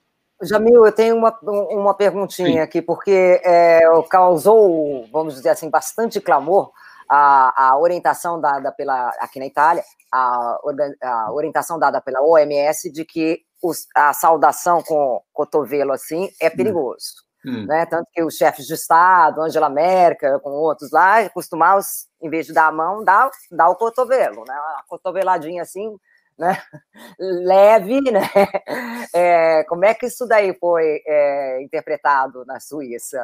Jamil, eu tenho uma, uma perguntinha Sim. aqui, porque é, causou, vamos dizer assim, bastante clamor a, a orientação dada pela, aqui na Itália, a, a orientação dada pela OMS de que os, a saudação com cotovelo assim é hum. perigoso. Hum. Né? Tanto que os chefes de Estado, Angela Merkel, com outros lá, costumavam, em vez de dar a mão, dar, dar o cotovelo, né? Uma cotoveladinha assim, né? leve, né? É, como é que isso daí foi é, interpretado na Suíça?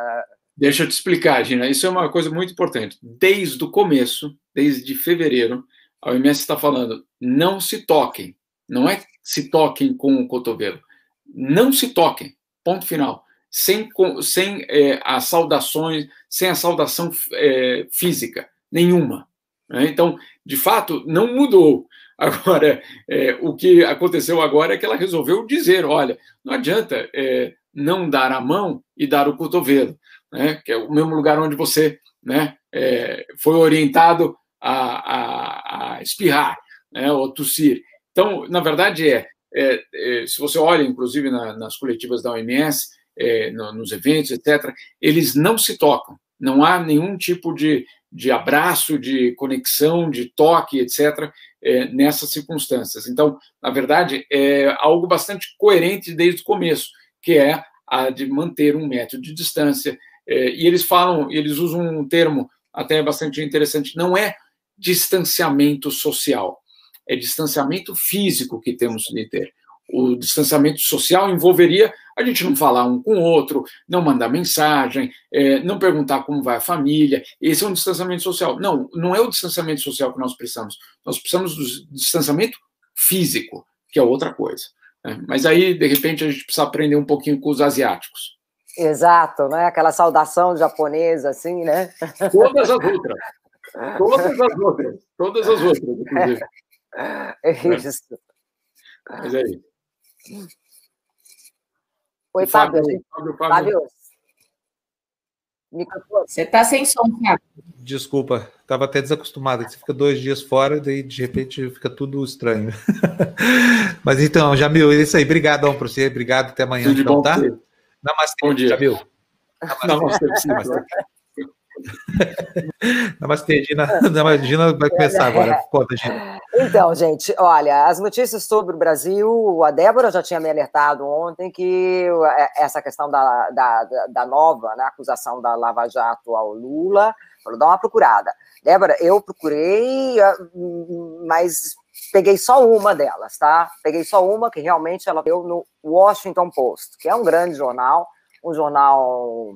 Deixa eu te explicar, Gina. Isso é uma coisa muito importante. Desde o começo, desde fevereiro, a OMS está falando: não se toquem. Não é se toquem com o cotovelo. Não se toquem. Ponto final. Sem, sem é, as saudações, sem a saudação é, física nenhuma. Né? Então, de fato, não mudou. Agora, é, o que aconteceu agora é que ela resolveu dizer: olha, não adianta é, não dar a mão e dar o cotovelo, né, que é o mesmo lugar onde você né, é, foi orientado a, a, a espirrar né, ou tossir. Então, na verdade, é, é, é se você olha, inclusive, na, nas coletivas da OMS, é, no, nos eventos, etc., eles não se tocam. Não há nenhum tipo de, de abraço, de conexão, de toque, etc., é, nessas circunstâncias. Então, na verdade, é algo bastante coerente desde o começo, que é a de manter um metro de distância. É, e eles falam, eles usam um termo até bastante interessante, não é distanciamento social, é distanciamento físico que temos de ter o distanciamento social envolveria a gente não falar um com o outro, não mandar mensagem, é, não perguntar como vai a família. Esse é um distanciamento social. Não, não é o distanciamento social que nós precisamos. Nós precisamos do distanciamento físico, que é outra coisa. Né? Mas aí, de repente, a gente precisa aprender um pouquinho com os asiáticos. Exato, né? Aquela saudação japonesa, assim, né? Todas as outras. Todas as outras. Todas as outras, inclusive. É isso. Mas é isso. Oi, Fábio. Fábio, Fábio. Você está sem som, Fábio. Desculpa, estava até desacostumado. Você fica dois dias fora, daí de repente fica tudo estranho. Mas então, Jamil, é isso aí. Obrigadão para você. Obrigado, até amanhã. Tudo então, bom, tá? Namastê, bom dia. Jamil. Namastê. Namastê. Namastê, Gina. Gina vai começar agora. Conta, Gina. Então, gente, olha, as notícias sobre o Brasil, a Débora já tinha me alertado ontem que é, essa questão da, da, da nova né, acusação da Lava Jato ao Lula, falou, dá uma procurada. Débora, eu procurei, ah, mas peguei só uma delas, tá? Peguei só uma que realmente ela deu no Washington Post, que é um grande jornal, um jornal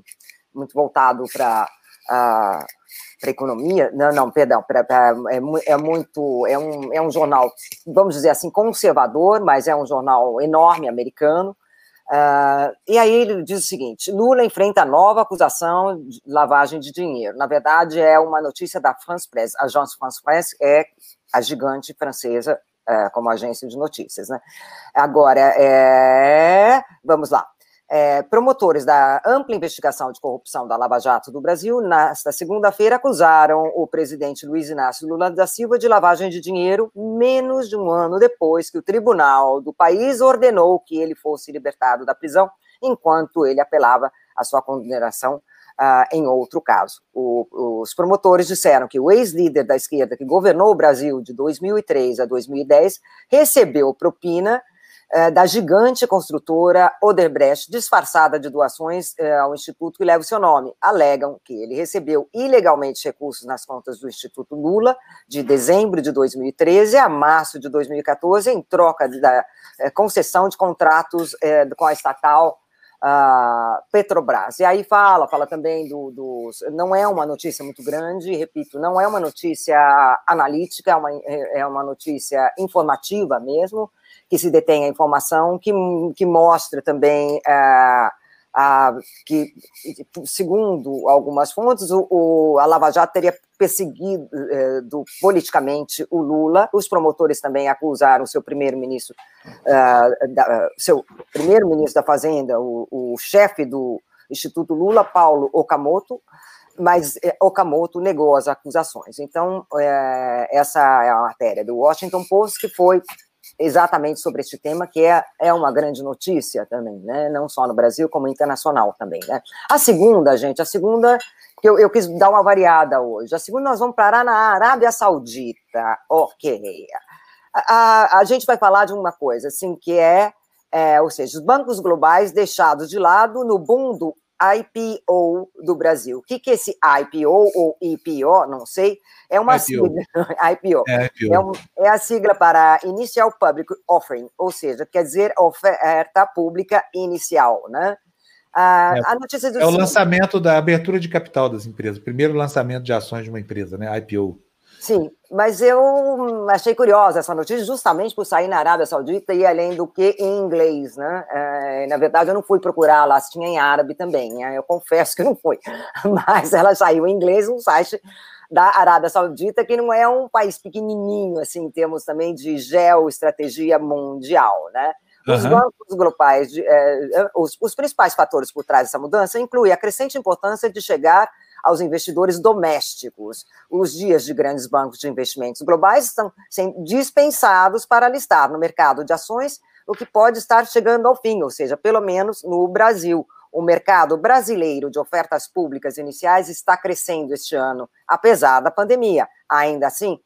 muito voltado para para a economia, não, não, perdão, pra, pra, é, é, muito, é um, é um jornal, vamos dizer assim, conservador, mas é um jornal enorme americano, Uh, e aí ele diz o seguinte: Lula enfrenta nova acusação de lavagem de dinheiro. Na verdade, é uma notícia da France Press. A Agence France Press é a gigante francesa é, como agência de notícias. Né? Agora, é... vamos lá é, promotores da ampla investigação de corrupção da Lava Jato do Brasil, nesta segunda-feira, acusaram o presidente Luiz Inácio Lula da Silva de lavagem de dinheiro, menos de um ano depois que o tribunal do país ordenou que ele fosse libertado da prisão, enquanto ele apelava à sua condenação Uh, em outro caso. O, os promotores disseram que o ex-líder da esquerda que governou o Brasil de 2003 a 2010 recebeu propina é, da gigante construtora Oderbrecht, disfarçada de doações é, ao instituto que leva o seu nome. Alegam que ele recebeu ilegalmente recursos nas contas do Instituto Lula, de dezembro de 2013 a março de 2014, em troca da é, concessão de contratos com a estatal Uh, Petrobras. E aí fala, fala também do, do, Não é uma notícia muito grande, repito, não é uma notícia analítica, é uma, é uma notícia informativa mesmo, que se detém a informação, que, que mostra também uh, uh, que, segundo algumas fontes, o, o, a Lava Jato teria perseguido uh, politicamente o Lula. Os promotores também acusaram seu primeiro-ministro, uh, seu primeiro-ministro da Fazenda, o, o chefe do Instituto Lula, Paulo Okamoto, mas Okamoto negou as acusações. Então, é, essa é a matéria do Washington Post, que foi exatamente sobre este tema, que é, é uma grande notícia também, né? Não só no Brasil, como internacional também, né? A segunda, gente, a segunda, que eu, eu quis dar uma variada hoje. A segunda, nós vamos parar na Arábia Saudita. Ok. A, a, a gente vai falar de uma coisa, assim, que é, é, ou seja, os bancos globais deixados de lado no boom do IPO do Brasil. O que, que é esse IPO ou IPO, não sei, é uma IPO. sigla. IPO. É, IPO. É, um, é, a sigla para Initial Public Offering, ou seja, quer dizer oferta pública inicial, né? A, é, a notícia do é o lançamento da abertura de capital das empresas, primeiro lançamento de ações de uma empresa, né? IPO. Sim, mas eu achei curiosa essa notícia justamente por sair na Arábia Saudita e além do que em inglês, né? É, na verdade, eu não fui procurar lá se tinha em árabe também, né? eu confesso que não fui, mas ela saiu em inglês no site da Arábia Saudita, que não é um país pequenininho, assim, em termos também de geoestratégia mundial, né? Os uhum. bancos globais, de, é, os, os principais fatores por trás dessa mudança incluem a crescente importância de chegar aos investidores domésticos. Os dias de grandes bancos de investimentos globais estão sendo dispensados para listar no mercado de ações, o que pode estar chegando ao fim, ou seja, pelo menos no Brasil. O mercado brasileiro de ofertas públicas iniciais está crescendo este ano, apesar da pandemia. Ainda assim,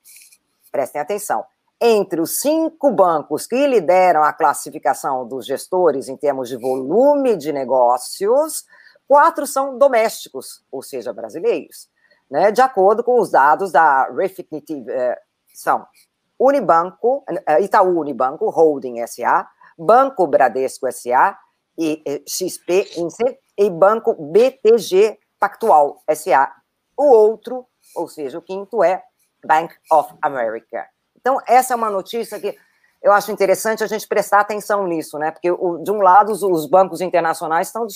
prestem atenção, entre os cinco bancos que lideram a classificação dos gestores em termos de volume de negócios, quatro são domésticos, ou seja, brasileiros. Né? De acordo com os dados da Refinitiv, eh, são Unibanco, eh, Itaú Unibanco Holding SA, Banco Bradesco SA, e eh, XP e Banco BTG Pactual SA. O outro, ou seja, o quinto é Bank of America. Então, essa é uma notícia que eu acho interessante a gente prestar atenção nisso, né? Porque, de um lado, os bancos internacionais estão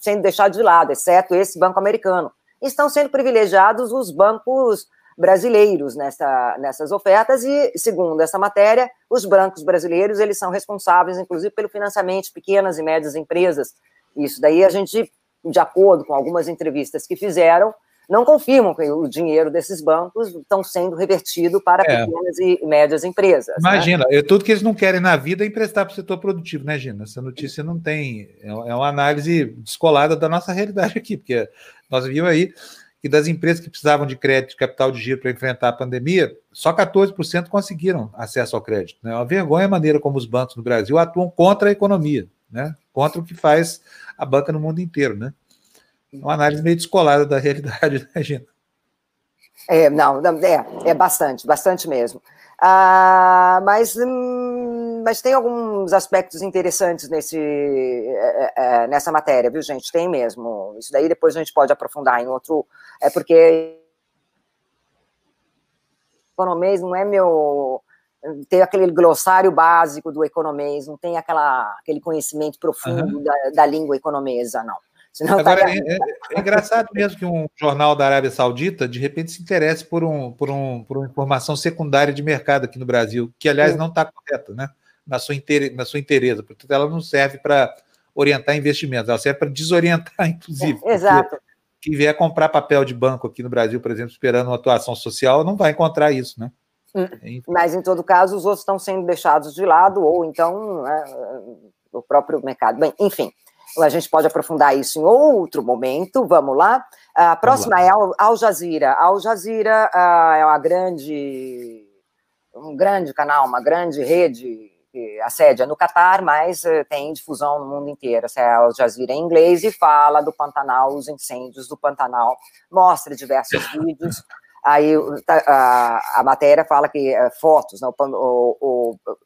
sendo deixados de lado, exceto esse banco americano. Estão sendo privilegiados os bancos brasileiros nessa, nessas ofertas e, segundo essa matéria, os bancos brasileiros eles são responsáveis, inclusive, pelo financiamento de pequenas e médias empresas. Isso daí a gente, de acordo com algumas entrevistas que fizeram, não confirmam que o dinheiro desses bancos estão sendo revertido para é. pequenas e médias empresas. Né? Imagina, né? tudo que eles não querem na vida é emprestar para o setor produtivo, né, Gina? Essa notícia não tem. É, é uma análise descolada da nossa realidade aqui, porque nós vimos aí que das empresas que precisavam de crédito, de capital de giro para enfrentar a pandemia, só 14% conseguiram acesso ao crédito. Né? É uma vergonha a maneira como os bancos no Brasil atuam contra a economia, né? contra o que faz a banca no mundo inteiro. Né? Uma análise meio descolada da realidade, né, Gina? É, não, é, é bastante, bastante mesmo. Ah, mas, hum, mas tem alguns aspectos interessantes nesse, é, é, nessa matéria, viu, gente? Tem mesmo. Isso daí depois a gente pode aprofundar em outro. É porque economês não é meu ter aquele glossário básico do economês, não tem aquela, aquele conhecimento profundo uhum. da, da, língua economesa, não. Senão Agora, tá... é, é, é, engraçado mesmo que um jornal da Arábia Saudita, de repente, se interesse por, um, por, um, por uma informação secundária de mercado aqui no Brasil, que, aliás, Sim. não está correta, né? Na sua, inter... na sua inteireza. Portanto, ela não serve para orientar investimentos, ela serve para desorientar, inclusive. É, exato. Quem vier comprar papel de banco aqui no Brasil, por exemplo, esperando uma atuação social, não vai encontrar isso, né? Hum. Mas, em todo caso, os outros estão sendo deixados de lado, ou então né, o próprio mercado. Bem, enfim, a gente pode aprofundar isso em outro momento. Vamos lá. A próxima lá. é Al Jazeera. Al Jazeera uh, é uma grande, um grande canal, uma grande rede que assédia no Catar, mas uh, tem difusão no mundo inteiro. Essa é a Al Jazeera em inglês e fala do Pantanal, os incêndios do Pantanal, mostra diversos vídeos. Aí tá, a, a matéria fala que uh, fotos, né, o, o, o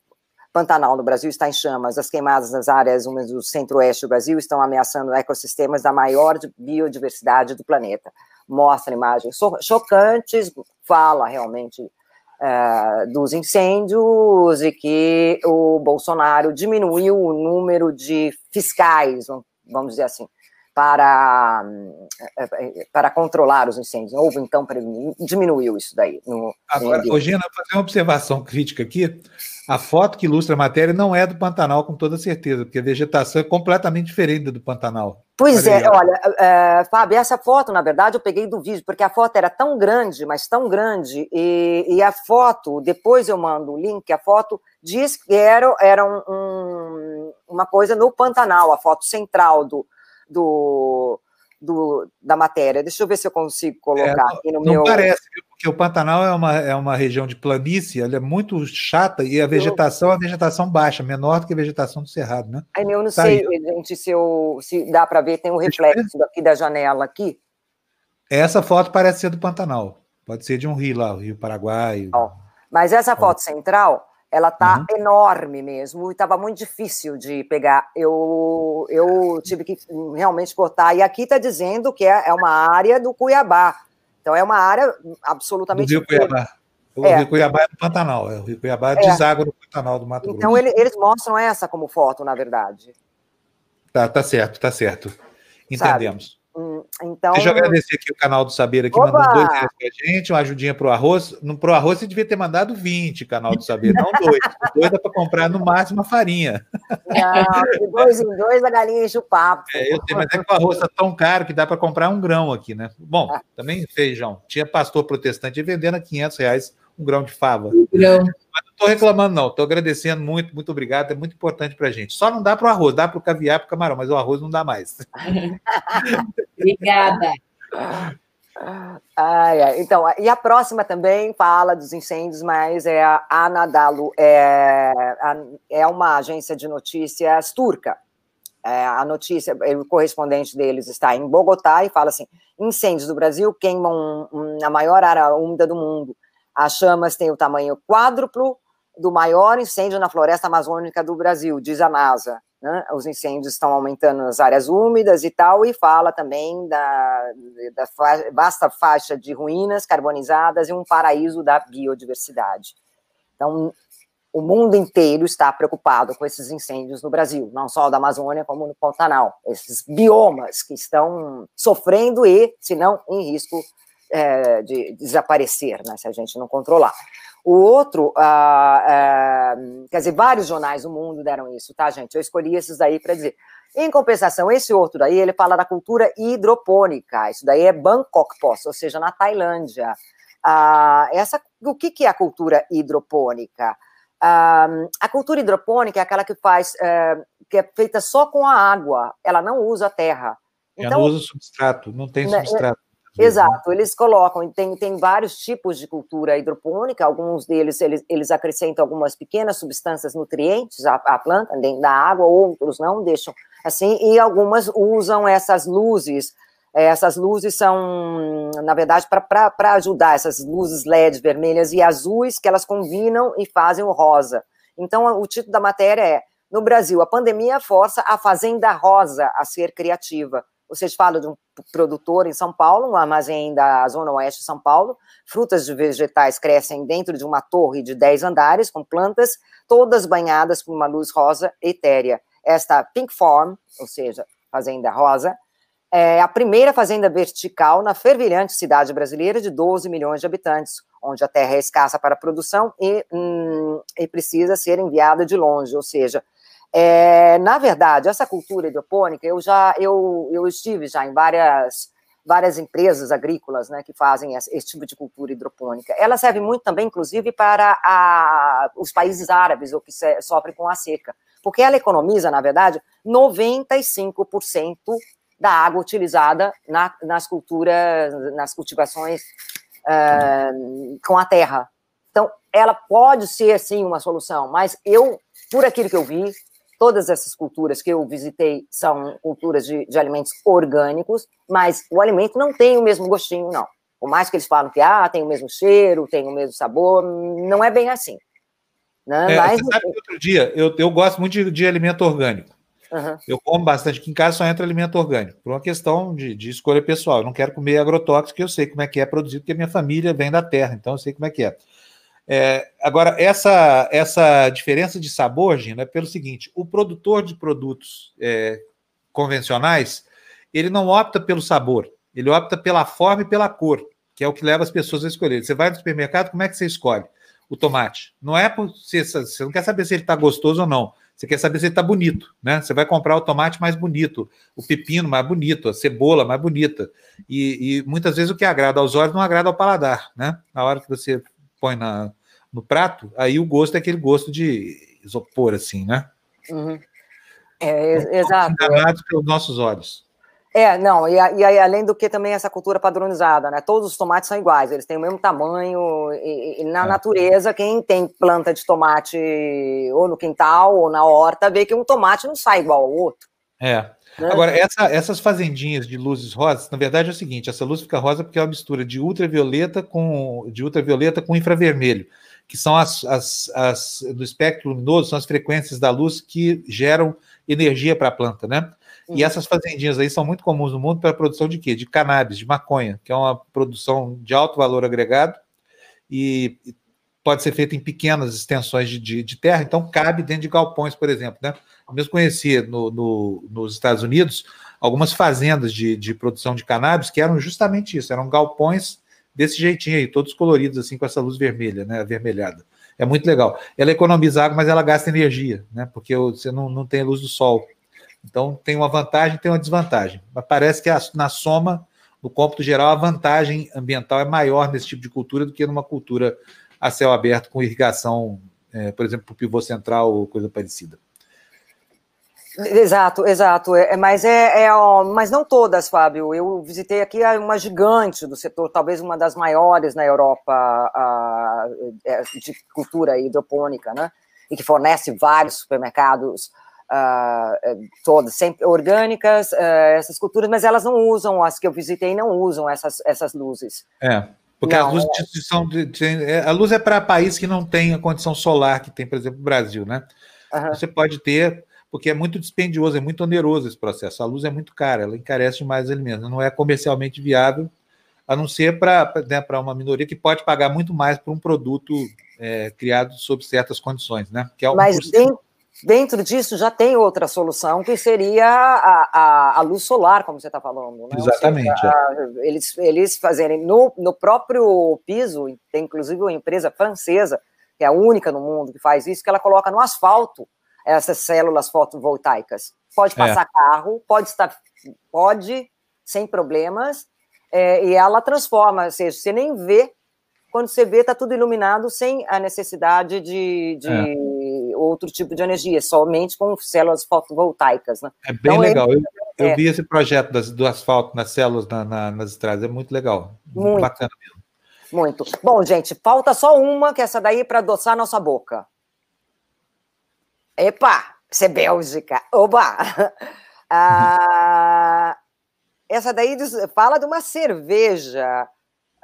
Pantanal no Brasil está em chamas. As queimadas nas áreas úmidas do centro-oeste do Brasil estão ameaçando ecossistemas da maior biodiversidade do planeta. Mostra imagens chocantes, fala realmente uh, dos incêndios e que o Bolsonaro diminuiu o número de fiscais, vamos dizer assim, para, eh, eh, para controlar os incêndios. Houve, então, diminuiu isso daí. No, Agora, no Gina, fazer uma observação crítica aqui. A foto que ilustra a matéria não é do Pantanal, com toda certeza, porque a vegetação é completamente diferente do Pantanal. Pois é, olha, é, Fábio, essa foto, na verdade, eu peguei do vídeo, porque a foto era tão grande, mas tão grande, e, e a foto, depois eu mando o link, a foto diz que era, era um, um, uma coisa no Pantanal, a foto central do, do, do, da matéria. Deixa eu ver se eu consigo colocar é, aqui no não meu. Parece, porque o Pantanal é uma, é uma região de planície, ela é muito chata e a vegetação é a vegetação baixa, menor do que a vegetação do Cerrado, né? Eu não tá sei, aí. gente, se, eu, se dá para ver, tem um reflexo aqui da janela aqui. Essa foto parece ser do Pantanal. Pode ser de um rio lá, o Rio Paraguai. Ó, mas essa foto central ela tá uhum. enorme mesmo e estava muito difícil de pegar. Eu, eu tive que realmente cortar. E aqui está dizendo que é, é uma área do Cuiabá. Então é uma área absolutamente. Do Rio Cuiabá. O é. Rio Cuiabá é no Pantanal, é. o Rio Cuiabá é. deságua no Pantanal do Mato então, Grosso. Então ele, eles mostram essa como foto, na verdade. Tá, tá certo, tá certo. Entendemos. Sabe? Hum, então... Deixa eu agradecer aqui o canal do Saber aqui, mandando dois reais pra gente, uma ajudinha pro arroz. No, pro arroz você devia ter mandado 20, canal do Saber, não dois. dois dá para comprar no máximo a farinha. Não, de dois em dois a galinha enche o papo. É, eu sei, mas é que o arroz tá tão caro que dá para comprar um grão aqui, né? Bom, também feijão. Tinha pastor protestante vendendo a 500 reais um grão de fava. Um grão. Mas não estou reclamando, não. Estou agradecendo muito, muito obrigado. É muito importante para a gente. Só não dá para o arroz, dá para o caviar, para o camarão, mas o arroz não dá mais. Obrigada. Ai, ai. Então, e a próxima também fala dos incêndios, mas é a Anadolu, é, é uma agência de notícias turca. É, a notícia, o correspondente deles está em Bogotá e fala assim: incêndios do Brasil queimam a maior área úmida do mundo. As chamas têm o tamanho quádruplo do maior incêndio na floresta amazônica do Brasil, diz a NASA. Né? Os incêndios estão aumentando nas áreas úmidas e tal, e fala também da, da vasta faixa de ruínas carbonizadas e um paraíso da biodiversidade. Então, o mundo inteiro está preocupado com esses incêndios no Brasil, não só da Amazônia, como no Pantanal. Esses biomas que estão sofrendo e, se não, em risco é, de desaparecer, né, se a gente não controlar. O outro, ah, ah, quer dizer, vários jornais do mundo deram isso, tá, gente? Eu escolhi esses daí para dizer. Em compensação, esse outro daí, ele fala da cultura hidropônica. Isso daí é Bangkok Post, ou seja, na Tailândia. Ah, essa, o que, que é a cultura hidropônica? Ah, a cultura hidropônica é aquela que faz, é, que é feita só com a água. Ela não usa a terra. Então, ela não usa substrato, não tem né, substrato. Exato, eles colocam, tem, tem vários tipos de cultura hidropônica, alguns deles eles, eles acrescentam algumas pequenas substâncias nutrientes à, à planta, dentro da água, outros não deixam assim, e algumas usam essas luzes, eh, essas luzes são, na verdade, para ajudar, essas luzes LED vermelhas e azuis, que elas combinam e fazem o rosa. Então, o título da matéria é, no Brasil, a pandemia força a Fazenda Rosa a ser criativa, Vocês falam de um produtor em São Paulo, um armazém da Zona Oeste de São Paulo. Frutas e vegetais crescem dentro de uma torre de 10 andares, com plantas todas banhadas por uma luz rosa etérea. Esta Pink Farm, ou seja, Fazenda Rosa, é a primeira fazenda vertical na fervilhante cidade brasileira de 12 milhões de habitantes, onde a terra é escassa para a produção e, hum, e precisa ser enviada de longe, ou seja, é, na verdade, essa cultura hidropônica, eu já eu, eu estive já em várias várias empresas agrícolas né, que fazem esse, tipo de cultura hidropônica. Ela serve muito também, inclusive, para a, os países árabes ou que se, sofrem com a seca, porque ela economiza, na verdade, 95% da água utilizada na, nas culturas, nas cultivações uh, com a terra. Então, ela pode ser, sim, uma solução, mas eu, por aquilo que eu vi, todas essas culturas que eu visitei são culturas de, de, alimentos orgânicos, mas o alimento não tem o mesmo gostinho, não. Por mais que eles falam que ah, tem o mesmo cheiro, tem o mesmo sabor, não é bem assim. Né? É, mas, você sabe que outro dia, eu, eu gosto muito de, de alimento orgânico. Uhum. Eu como bastante, aqui em casa só entra alimento orgânico, por uma questão de, de escolha pessoal. Eu não quero comer agrotóxico, eu sei como é que é produzido, porque a minha família vem da terra, então eu sei como é que é. É, agora, essa, essa diferença de sabor, Gina, é pelo seguinte: o produtor de produtos é, convencionais, ele não opta pelo sabor, ele opta pela forma e pela cor, que é o que leva as pessoas a escolher. Você vai no supermercado, como é que você escolhe? O tomate. Não é por você, você não quer saber se ele está gostoso ou não. Você quer saber se ele está bonito, né? Você vai comprar o tomate mais bonito, o pepino mais bonito, a cebola mais bonita. E, e muitas vezes o que agrada aos olhos não agrada ao paladar, né? Na hora que você põe na, no prato, aí o gosto é aquele gosto de isopor, assim, né? Uhum. É, então, exato. Enganados pelos nossos olhos. É, não, e, e aí, além do que também essa cultura padronizada, né? Todos os tomates são iguais, eles têm o mesmo tamanho, e, e na é. natureza, quem tem planta de tomate ou no quintal ou na horta, vê que um tomate não sai igual ao outro. É. Né? Agora, essa, essas fazendinhas de luzes rosas, na verdade é o seguinte: essa luz fica rosa porque é uma mistura de ultravioleta com de ultravioleta com infravermelho, que são as, as, as do espectro luminoso, são as frequências da luz que geram energia para a planta, né? E essas fazendinhas aí são muito comuns no mundo para a produção de quê? De cannabis, de maconha, que é uma produção de alto valor agregado e pode ser feita em pequenas extensões de, de, de, terra, então cabe dentro de galpões, por exemplo. Né? Eu mesmo conheci no, no, nos Estados Unidos algumas fazendas de, de produção de cannabis que eram justamente isso, eram galpões desse jeitinho aí, todos coloridos assim com essa luz vermelha, né, avermelhada. É muito legal. Ela economiza água, mas ela gasta energia, né, porque você não, não tem a luz do sol. Então tem uma vantagem, tem uma desvantagem. Mas parece que a, na soma, no cômputo geral, a vantagem ambiental é maior nesse tipo de cultura do que numa cultura a céu aberto com irrigação, é, por exemplo, para o pivô central ou coisa parecida. Exato, exato. É, é mas é, é mas não todas, Fábio. Eu visitei aqui uma gigante do setor, talvez uma das maiores na Europa a, é, de cultura hidropônica, né? E que fornece vários supermercados, uh, todas sempre orgânicas, uh, essas culturas, mas elas não usam as que eu visitei, não usam essas essas luzes. É. Porque não, luzes é... são de, de, é, a luz é para países que não têm a condição solar que tem, por exemplo, o Brasil, né? Você pode ter, porque é muito dispendioso, é muito oneroso esse processo. A luz é muito cara, ela encarece demais os alimentos, não é comercialmente viável, a não ser para né, uma minoria que pode pagar muito mais por um produto é, criado sob certas condições, né? Que é Mas dentro, Dentro disso já tem outra solução, que seria a, a, a luz solar, como você está falando. Né? Exatamente. Seja, é. eles, eles fazerem no, no próprio piso, tem inclusive uma empresa francesa, que é a única no mundo que faz isso, que ela coloca no asfalto essas células fotovoltaicas. Pode é. passar é. carro, pode estar, pode, sem problemas, é, e ela transforma, ou seja, você nem vê, quando você vê, está tudo iluminado sem a necessidade de, de é outro tipo de energia, somente com células fotovoltaicas. Né? É bem então, legal. eu, eu é, vi esse projeto das, do asfalto nas células na, na, nas estradas, é muito legal. Muito bacana mesmo. Muito. Bom, gente, falta só uma, que é essa daí para adoçar nossa boca. Epa, isso é Bélgica. Oba! Ah, essa daí fala de uma cerveja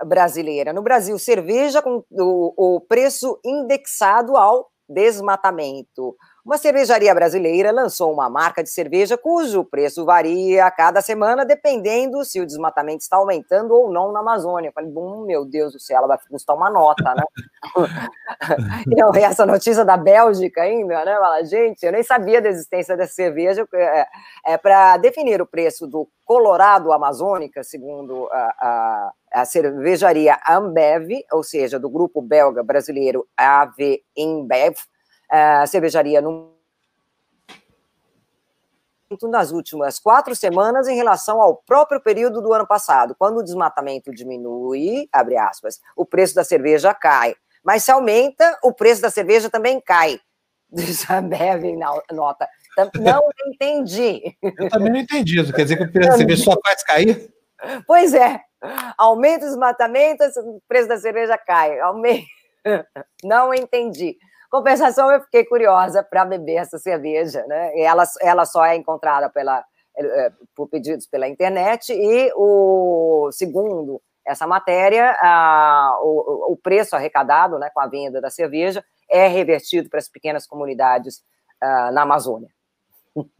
brasileira. No Brasil, cerveja com o, o preço indexado ao desmatamento. Uma cervejaria brasileira lançou uma marca de cerveja cujo preço varia a cada semana, dependendo se o desmatamento está aumentando ou não na Amazônia. Eu falei, bom, meu Deus do céu, ela vai custar uma nota, né? e essa notícia da Bélgica ainda, né? Fala, gente, eu nem sabia da existência dessa cerveja. É, é para definir o preço do Colorado Amazônica, segundo a, a, a cervejaria Ambev, ou seja, do grupo belga brasileiro AV InBev, a cervejaria no nas últimas quatro semanas em relação ao próprio período do ano passado. Quando o desmatamento diminui, abre aspas, o preço da cerveja cai. Mas se aumenta, o preço da cerveja também cai. Bev nota. Não entendi. Eu também não entendi isso. Quer dizer que o preço da cerveja só faz cair? Pois é. Aumenta o desmatamento, o preço da cerveja cai. Aumenta. Não entendi. Compensação, eu fiquei curiosa para beber essa cerveja, né? E ela, ela só é encontrada pela, é, por pedidos pela internet e o segundo essa matéria, a, o, o, preço arrecadado né, com a venda da cerveja é revertido para as pequenas comunidades uh, na Amazônia.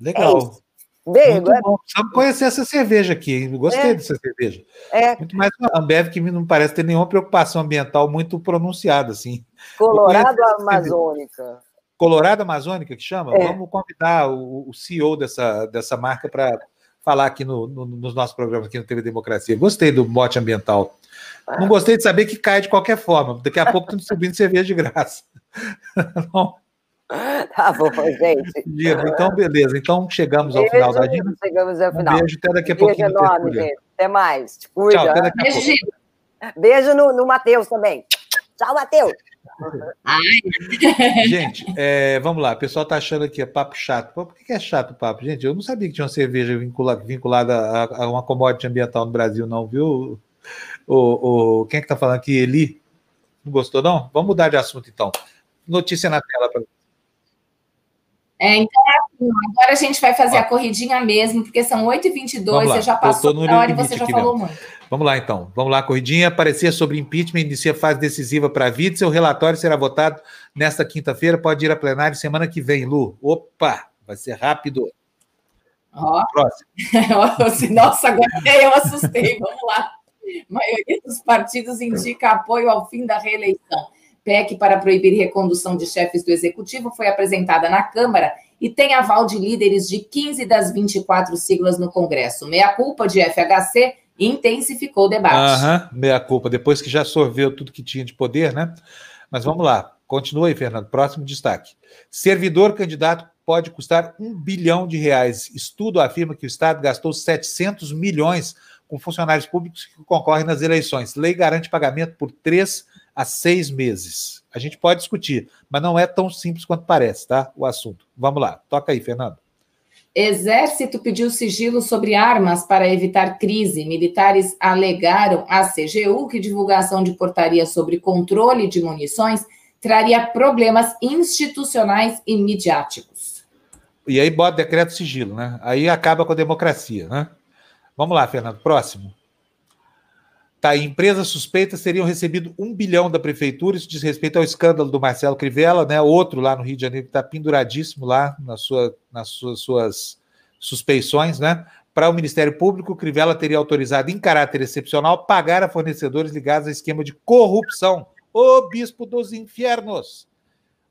Legal. É Bego, é... Precisamos conhecer essa cerveja aqui. Gostei é. dessa cerveja. É. Muito mais uma Ambev que não parece ter nenhuma preocupação ambiental muito pronunciada, assim. Colorado Amazônica. Colorado Amazônica, que chama? É. Vamos convidar o, o, CEO dessa, dessa marca para falar aqui no, no, nos nossos programas aqui no TV Democracia. Gostei do mote ambiental. Não gostei de saber que cai de qualquer forma. Daqui a pouco estão distribuindo cerveja de graça. Não. Tá bom, gente. Então, beleza. Então, chegamos beijo, ao final da Dina. Chegamos ao final. Um beijo, até daqui a pouco. Beijo enorme, gente. Até mais. Te cuida. Tchau, até daqui a beijo, pouco. Beijo no, no Matheus também. Tchau, Matheus. Gente, é, vamos lá. O pessoal tá achando aqui, é papo chato. Por que é chato o papo? Gente, eu não sabia que tinha uma cerveja vinculada, vinculada a, a, uma commodity ambiental no Brasil, não, viu? O, o, quem é que tá falando aqui? Eli? Não gostou, não? Vamos mudar de assunto, então. Notícia na tela para é, então, assim, agora a gente vai fazer Ó. a corridinha mesmo, porque são 8h22, você já passou da hora e você já falou muito. Vamos lá, então. Vamos lá, corridinha. Parecia sobre impeachment, inicia fase decisiva para a vida. Seu relatório será votado nesta quinta-feira, pode ir a plenário semana que vem, Lu. Opa, vai ser rápido. Ó. Próximo. Nossa, agora eu assustei. Vamos lá. A maioria dos partidos indica apoio ao fim da reeleição. PEC para proibir recondução de chefes do executivo foi apresentada na Câmara e tem aval de líderes de 15 das 24 siglas no Congresso. Meia culpa de FHC intensificou o debate. Aham, meia culpa, depois que já sorveu tudo que tinha de poder, né? Mas vamos lá, continua aí, Fernando. Próximo destaque. Servidor candidato pode custar um bilhão de reais. Estudo afirma que o Estado gastou 700 milhões com funcionários públicos que concorrem nas eleições. Lei garante pagamento por três a seis meses. A gente pode discutir, mas não é tão simples quanto parece, tá? O assunto. Vamos lá, toca aí, Fernando. Exército pediu sigilo sobre armas para evitar crise. Militares alegaram à CGU que divulgação de portaria sobre controle de munições traria problemas institucionais e midiáticos. E aí bota decreto sigilo, né? Aí acaba com a democracia, né? Vamos lá, Fernando, próximo. Tá, empresas suspeitas teriam recebido um bilhão da prefeitura, isso diz respeito ao escândalo do Marcelo Crivella, né? Outro lá no Rio de Janeiro que está penduradíssimo lá na sua, nas suas, suas suspeições, né? Para o Ministério Público, Crivella teria autorizado, em caráter excepcional, pagar a fornecedores ligados a esquema de corrupção. O bispo dos infernos.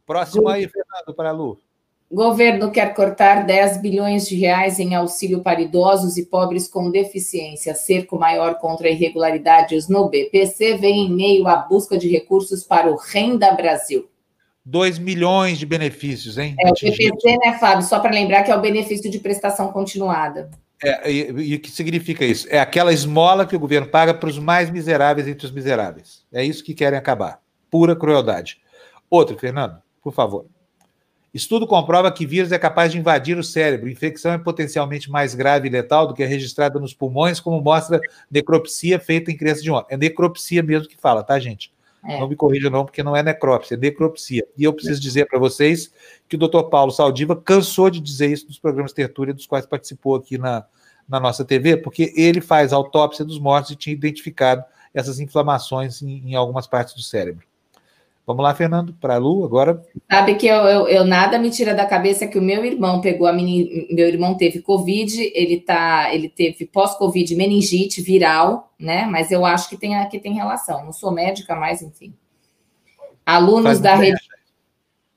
Próximo aí, Fernando, para a Lu. Governo quer cortar 10 bilhões de reais em auxílio para idosos e pobres com deficiência. Cerco maior contra irregularidades no BPC vem em meio à busca de recursos para o Renda Brasil. 2 milhões de benefícios, hein? É, o BPC, né, Fábio? Só para lembrar que é o benefício de prestação continuada. É, e, o que significa isso? É aquela esmola que o governo paga para os mais miseráveis entre os miseráveis. É isso que querem acabar. Pura crueldade. Outro, Fernando, por favor. Estudo comprova que vírus é capaz de invadir o cérebro. Infecção é potencialmente mais grave e letal do que a registrada nos pulmões, como mostra necropsia feita em crianças de 1 ano. É necropsia mesmo que fala, tá, gente? É. Não me corrija não, porque não é necrópsia, é necropsia. E eu preciso dizer para vocês que o doutor Paulo Saldiva cansou de dizer isso nos programas Tertúlia, dos quais participou aqui na, na nossa TV, porque ele faz autópsia dos mortos e tinha identificado essas inflamações em, em algumas partes do cérebro. Vamos lá, Fernando, para a Lu, agora. Sabe que eu, eu, eu, nada me tira da cabeça que o meu irmão pegou a mini, meu irmão teve Covid, ele tá, ele teve pós-Covid meningite viral, né? Mas eu acho que tem, que tem relação. Não sou médica, mas enfim. Alunos da rede.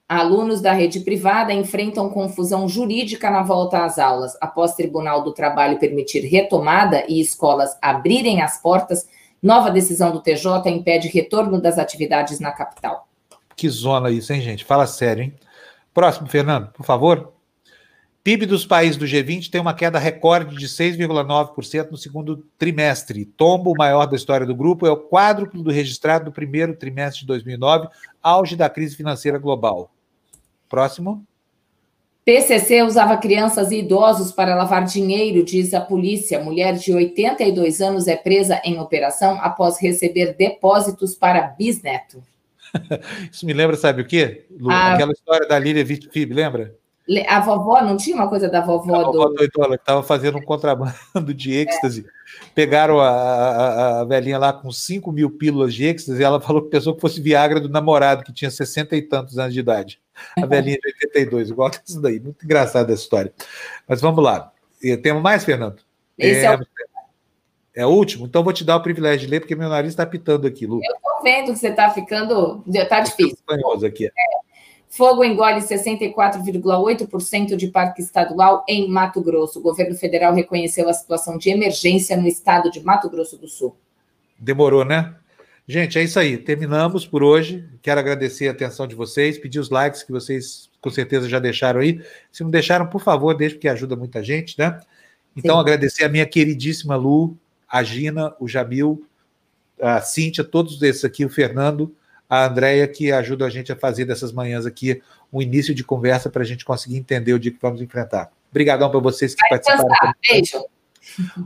Alunos da rede privada enfrentam confusão jurídica na volta às aulas, após Tribunal do Trabalho permitir retomada e escolas abrirem as portas Nova decisão do TJ impede retorno das atividades na capital. Que zona isso, hein, gente? Fala sério, hein? Próximo, Fernando, por favor. PIB dos países do G20 tem uma queda recorde de 6,9% no segundo trimestre. Tombo maior da história do grupo é o quádruplo do registrado no primeiro trimestre de 2009, auge da crise financeira global. Próximo. PCC usava crianças e idosos para lavar dinheiro, diz a polícia. Mulher de 82 anos é presa em operação após receber depósitos para bisneto. Isso me lembra, sabe o quê? Lu? A... Aquela história da Lília Vitfib, lembra? A vovó, não tinha uma coisa da vovó, a vovó do... doidona, que estava fazendo um contrabando de êxtase. É. Pegaram a, a, a, velhinha lá com 5 mil pílulas de êxtase e ela falou que pensou que fosse Viagra do namorado, que tinha 60 e tantos anos de idade. A velhinha de 82, igual isso daí. Muito engraçada essa história. Mas vamos lá. Temos mais, Fernando? Esse é, é o... é o último? Então vou te dar o privilégio de ler, porque meu nariz está pitando aqui, Lu. Eu estou vendo que você está ficando. Está difícil. Espanhoso aqui. É. Fogo engole 64,8% de parque estadual em Mato Grosso. O governo federal reconheceu a situação de emergência no estado de Mato Grosso do Sul. Demorou, né? Gente, é isso aí. Terminamos por hoje. Quero agradecer a atenção de vocês, pedir os likes que vocês com certeza já deixaram aí. Se não deixaram, por favor, deixe, porque ajuda muita gente, né? Então, Sim. agradecer a minha queridíssima Lu, a Gina, o Jamil, a Cíntia, todos esses aqui, o Fernando, a Andréia, que ajuda a gente a fazer dessas manhãs aqui um início de conversa para a gente conseguir entender o dia que vamos enfrentar. Obrigadão para vocês que Vai participaram. Beijo.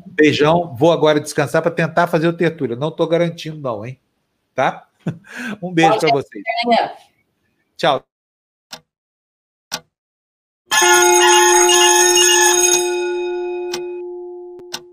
Beijão. Vou agora descansar para tentar fazer o tertúlia. Não estou garantindo, não, hein? tá? Um beijo para vocês. Tchau.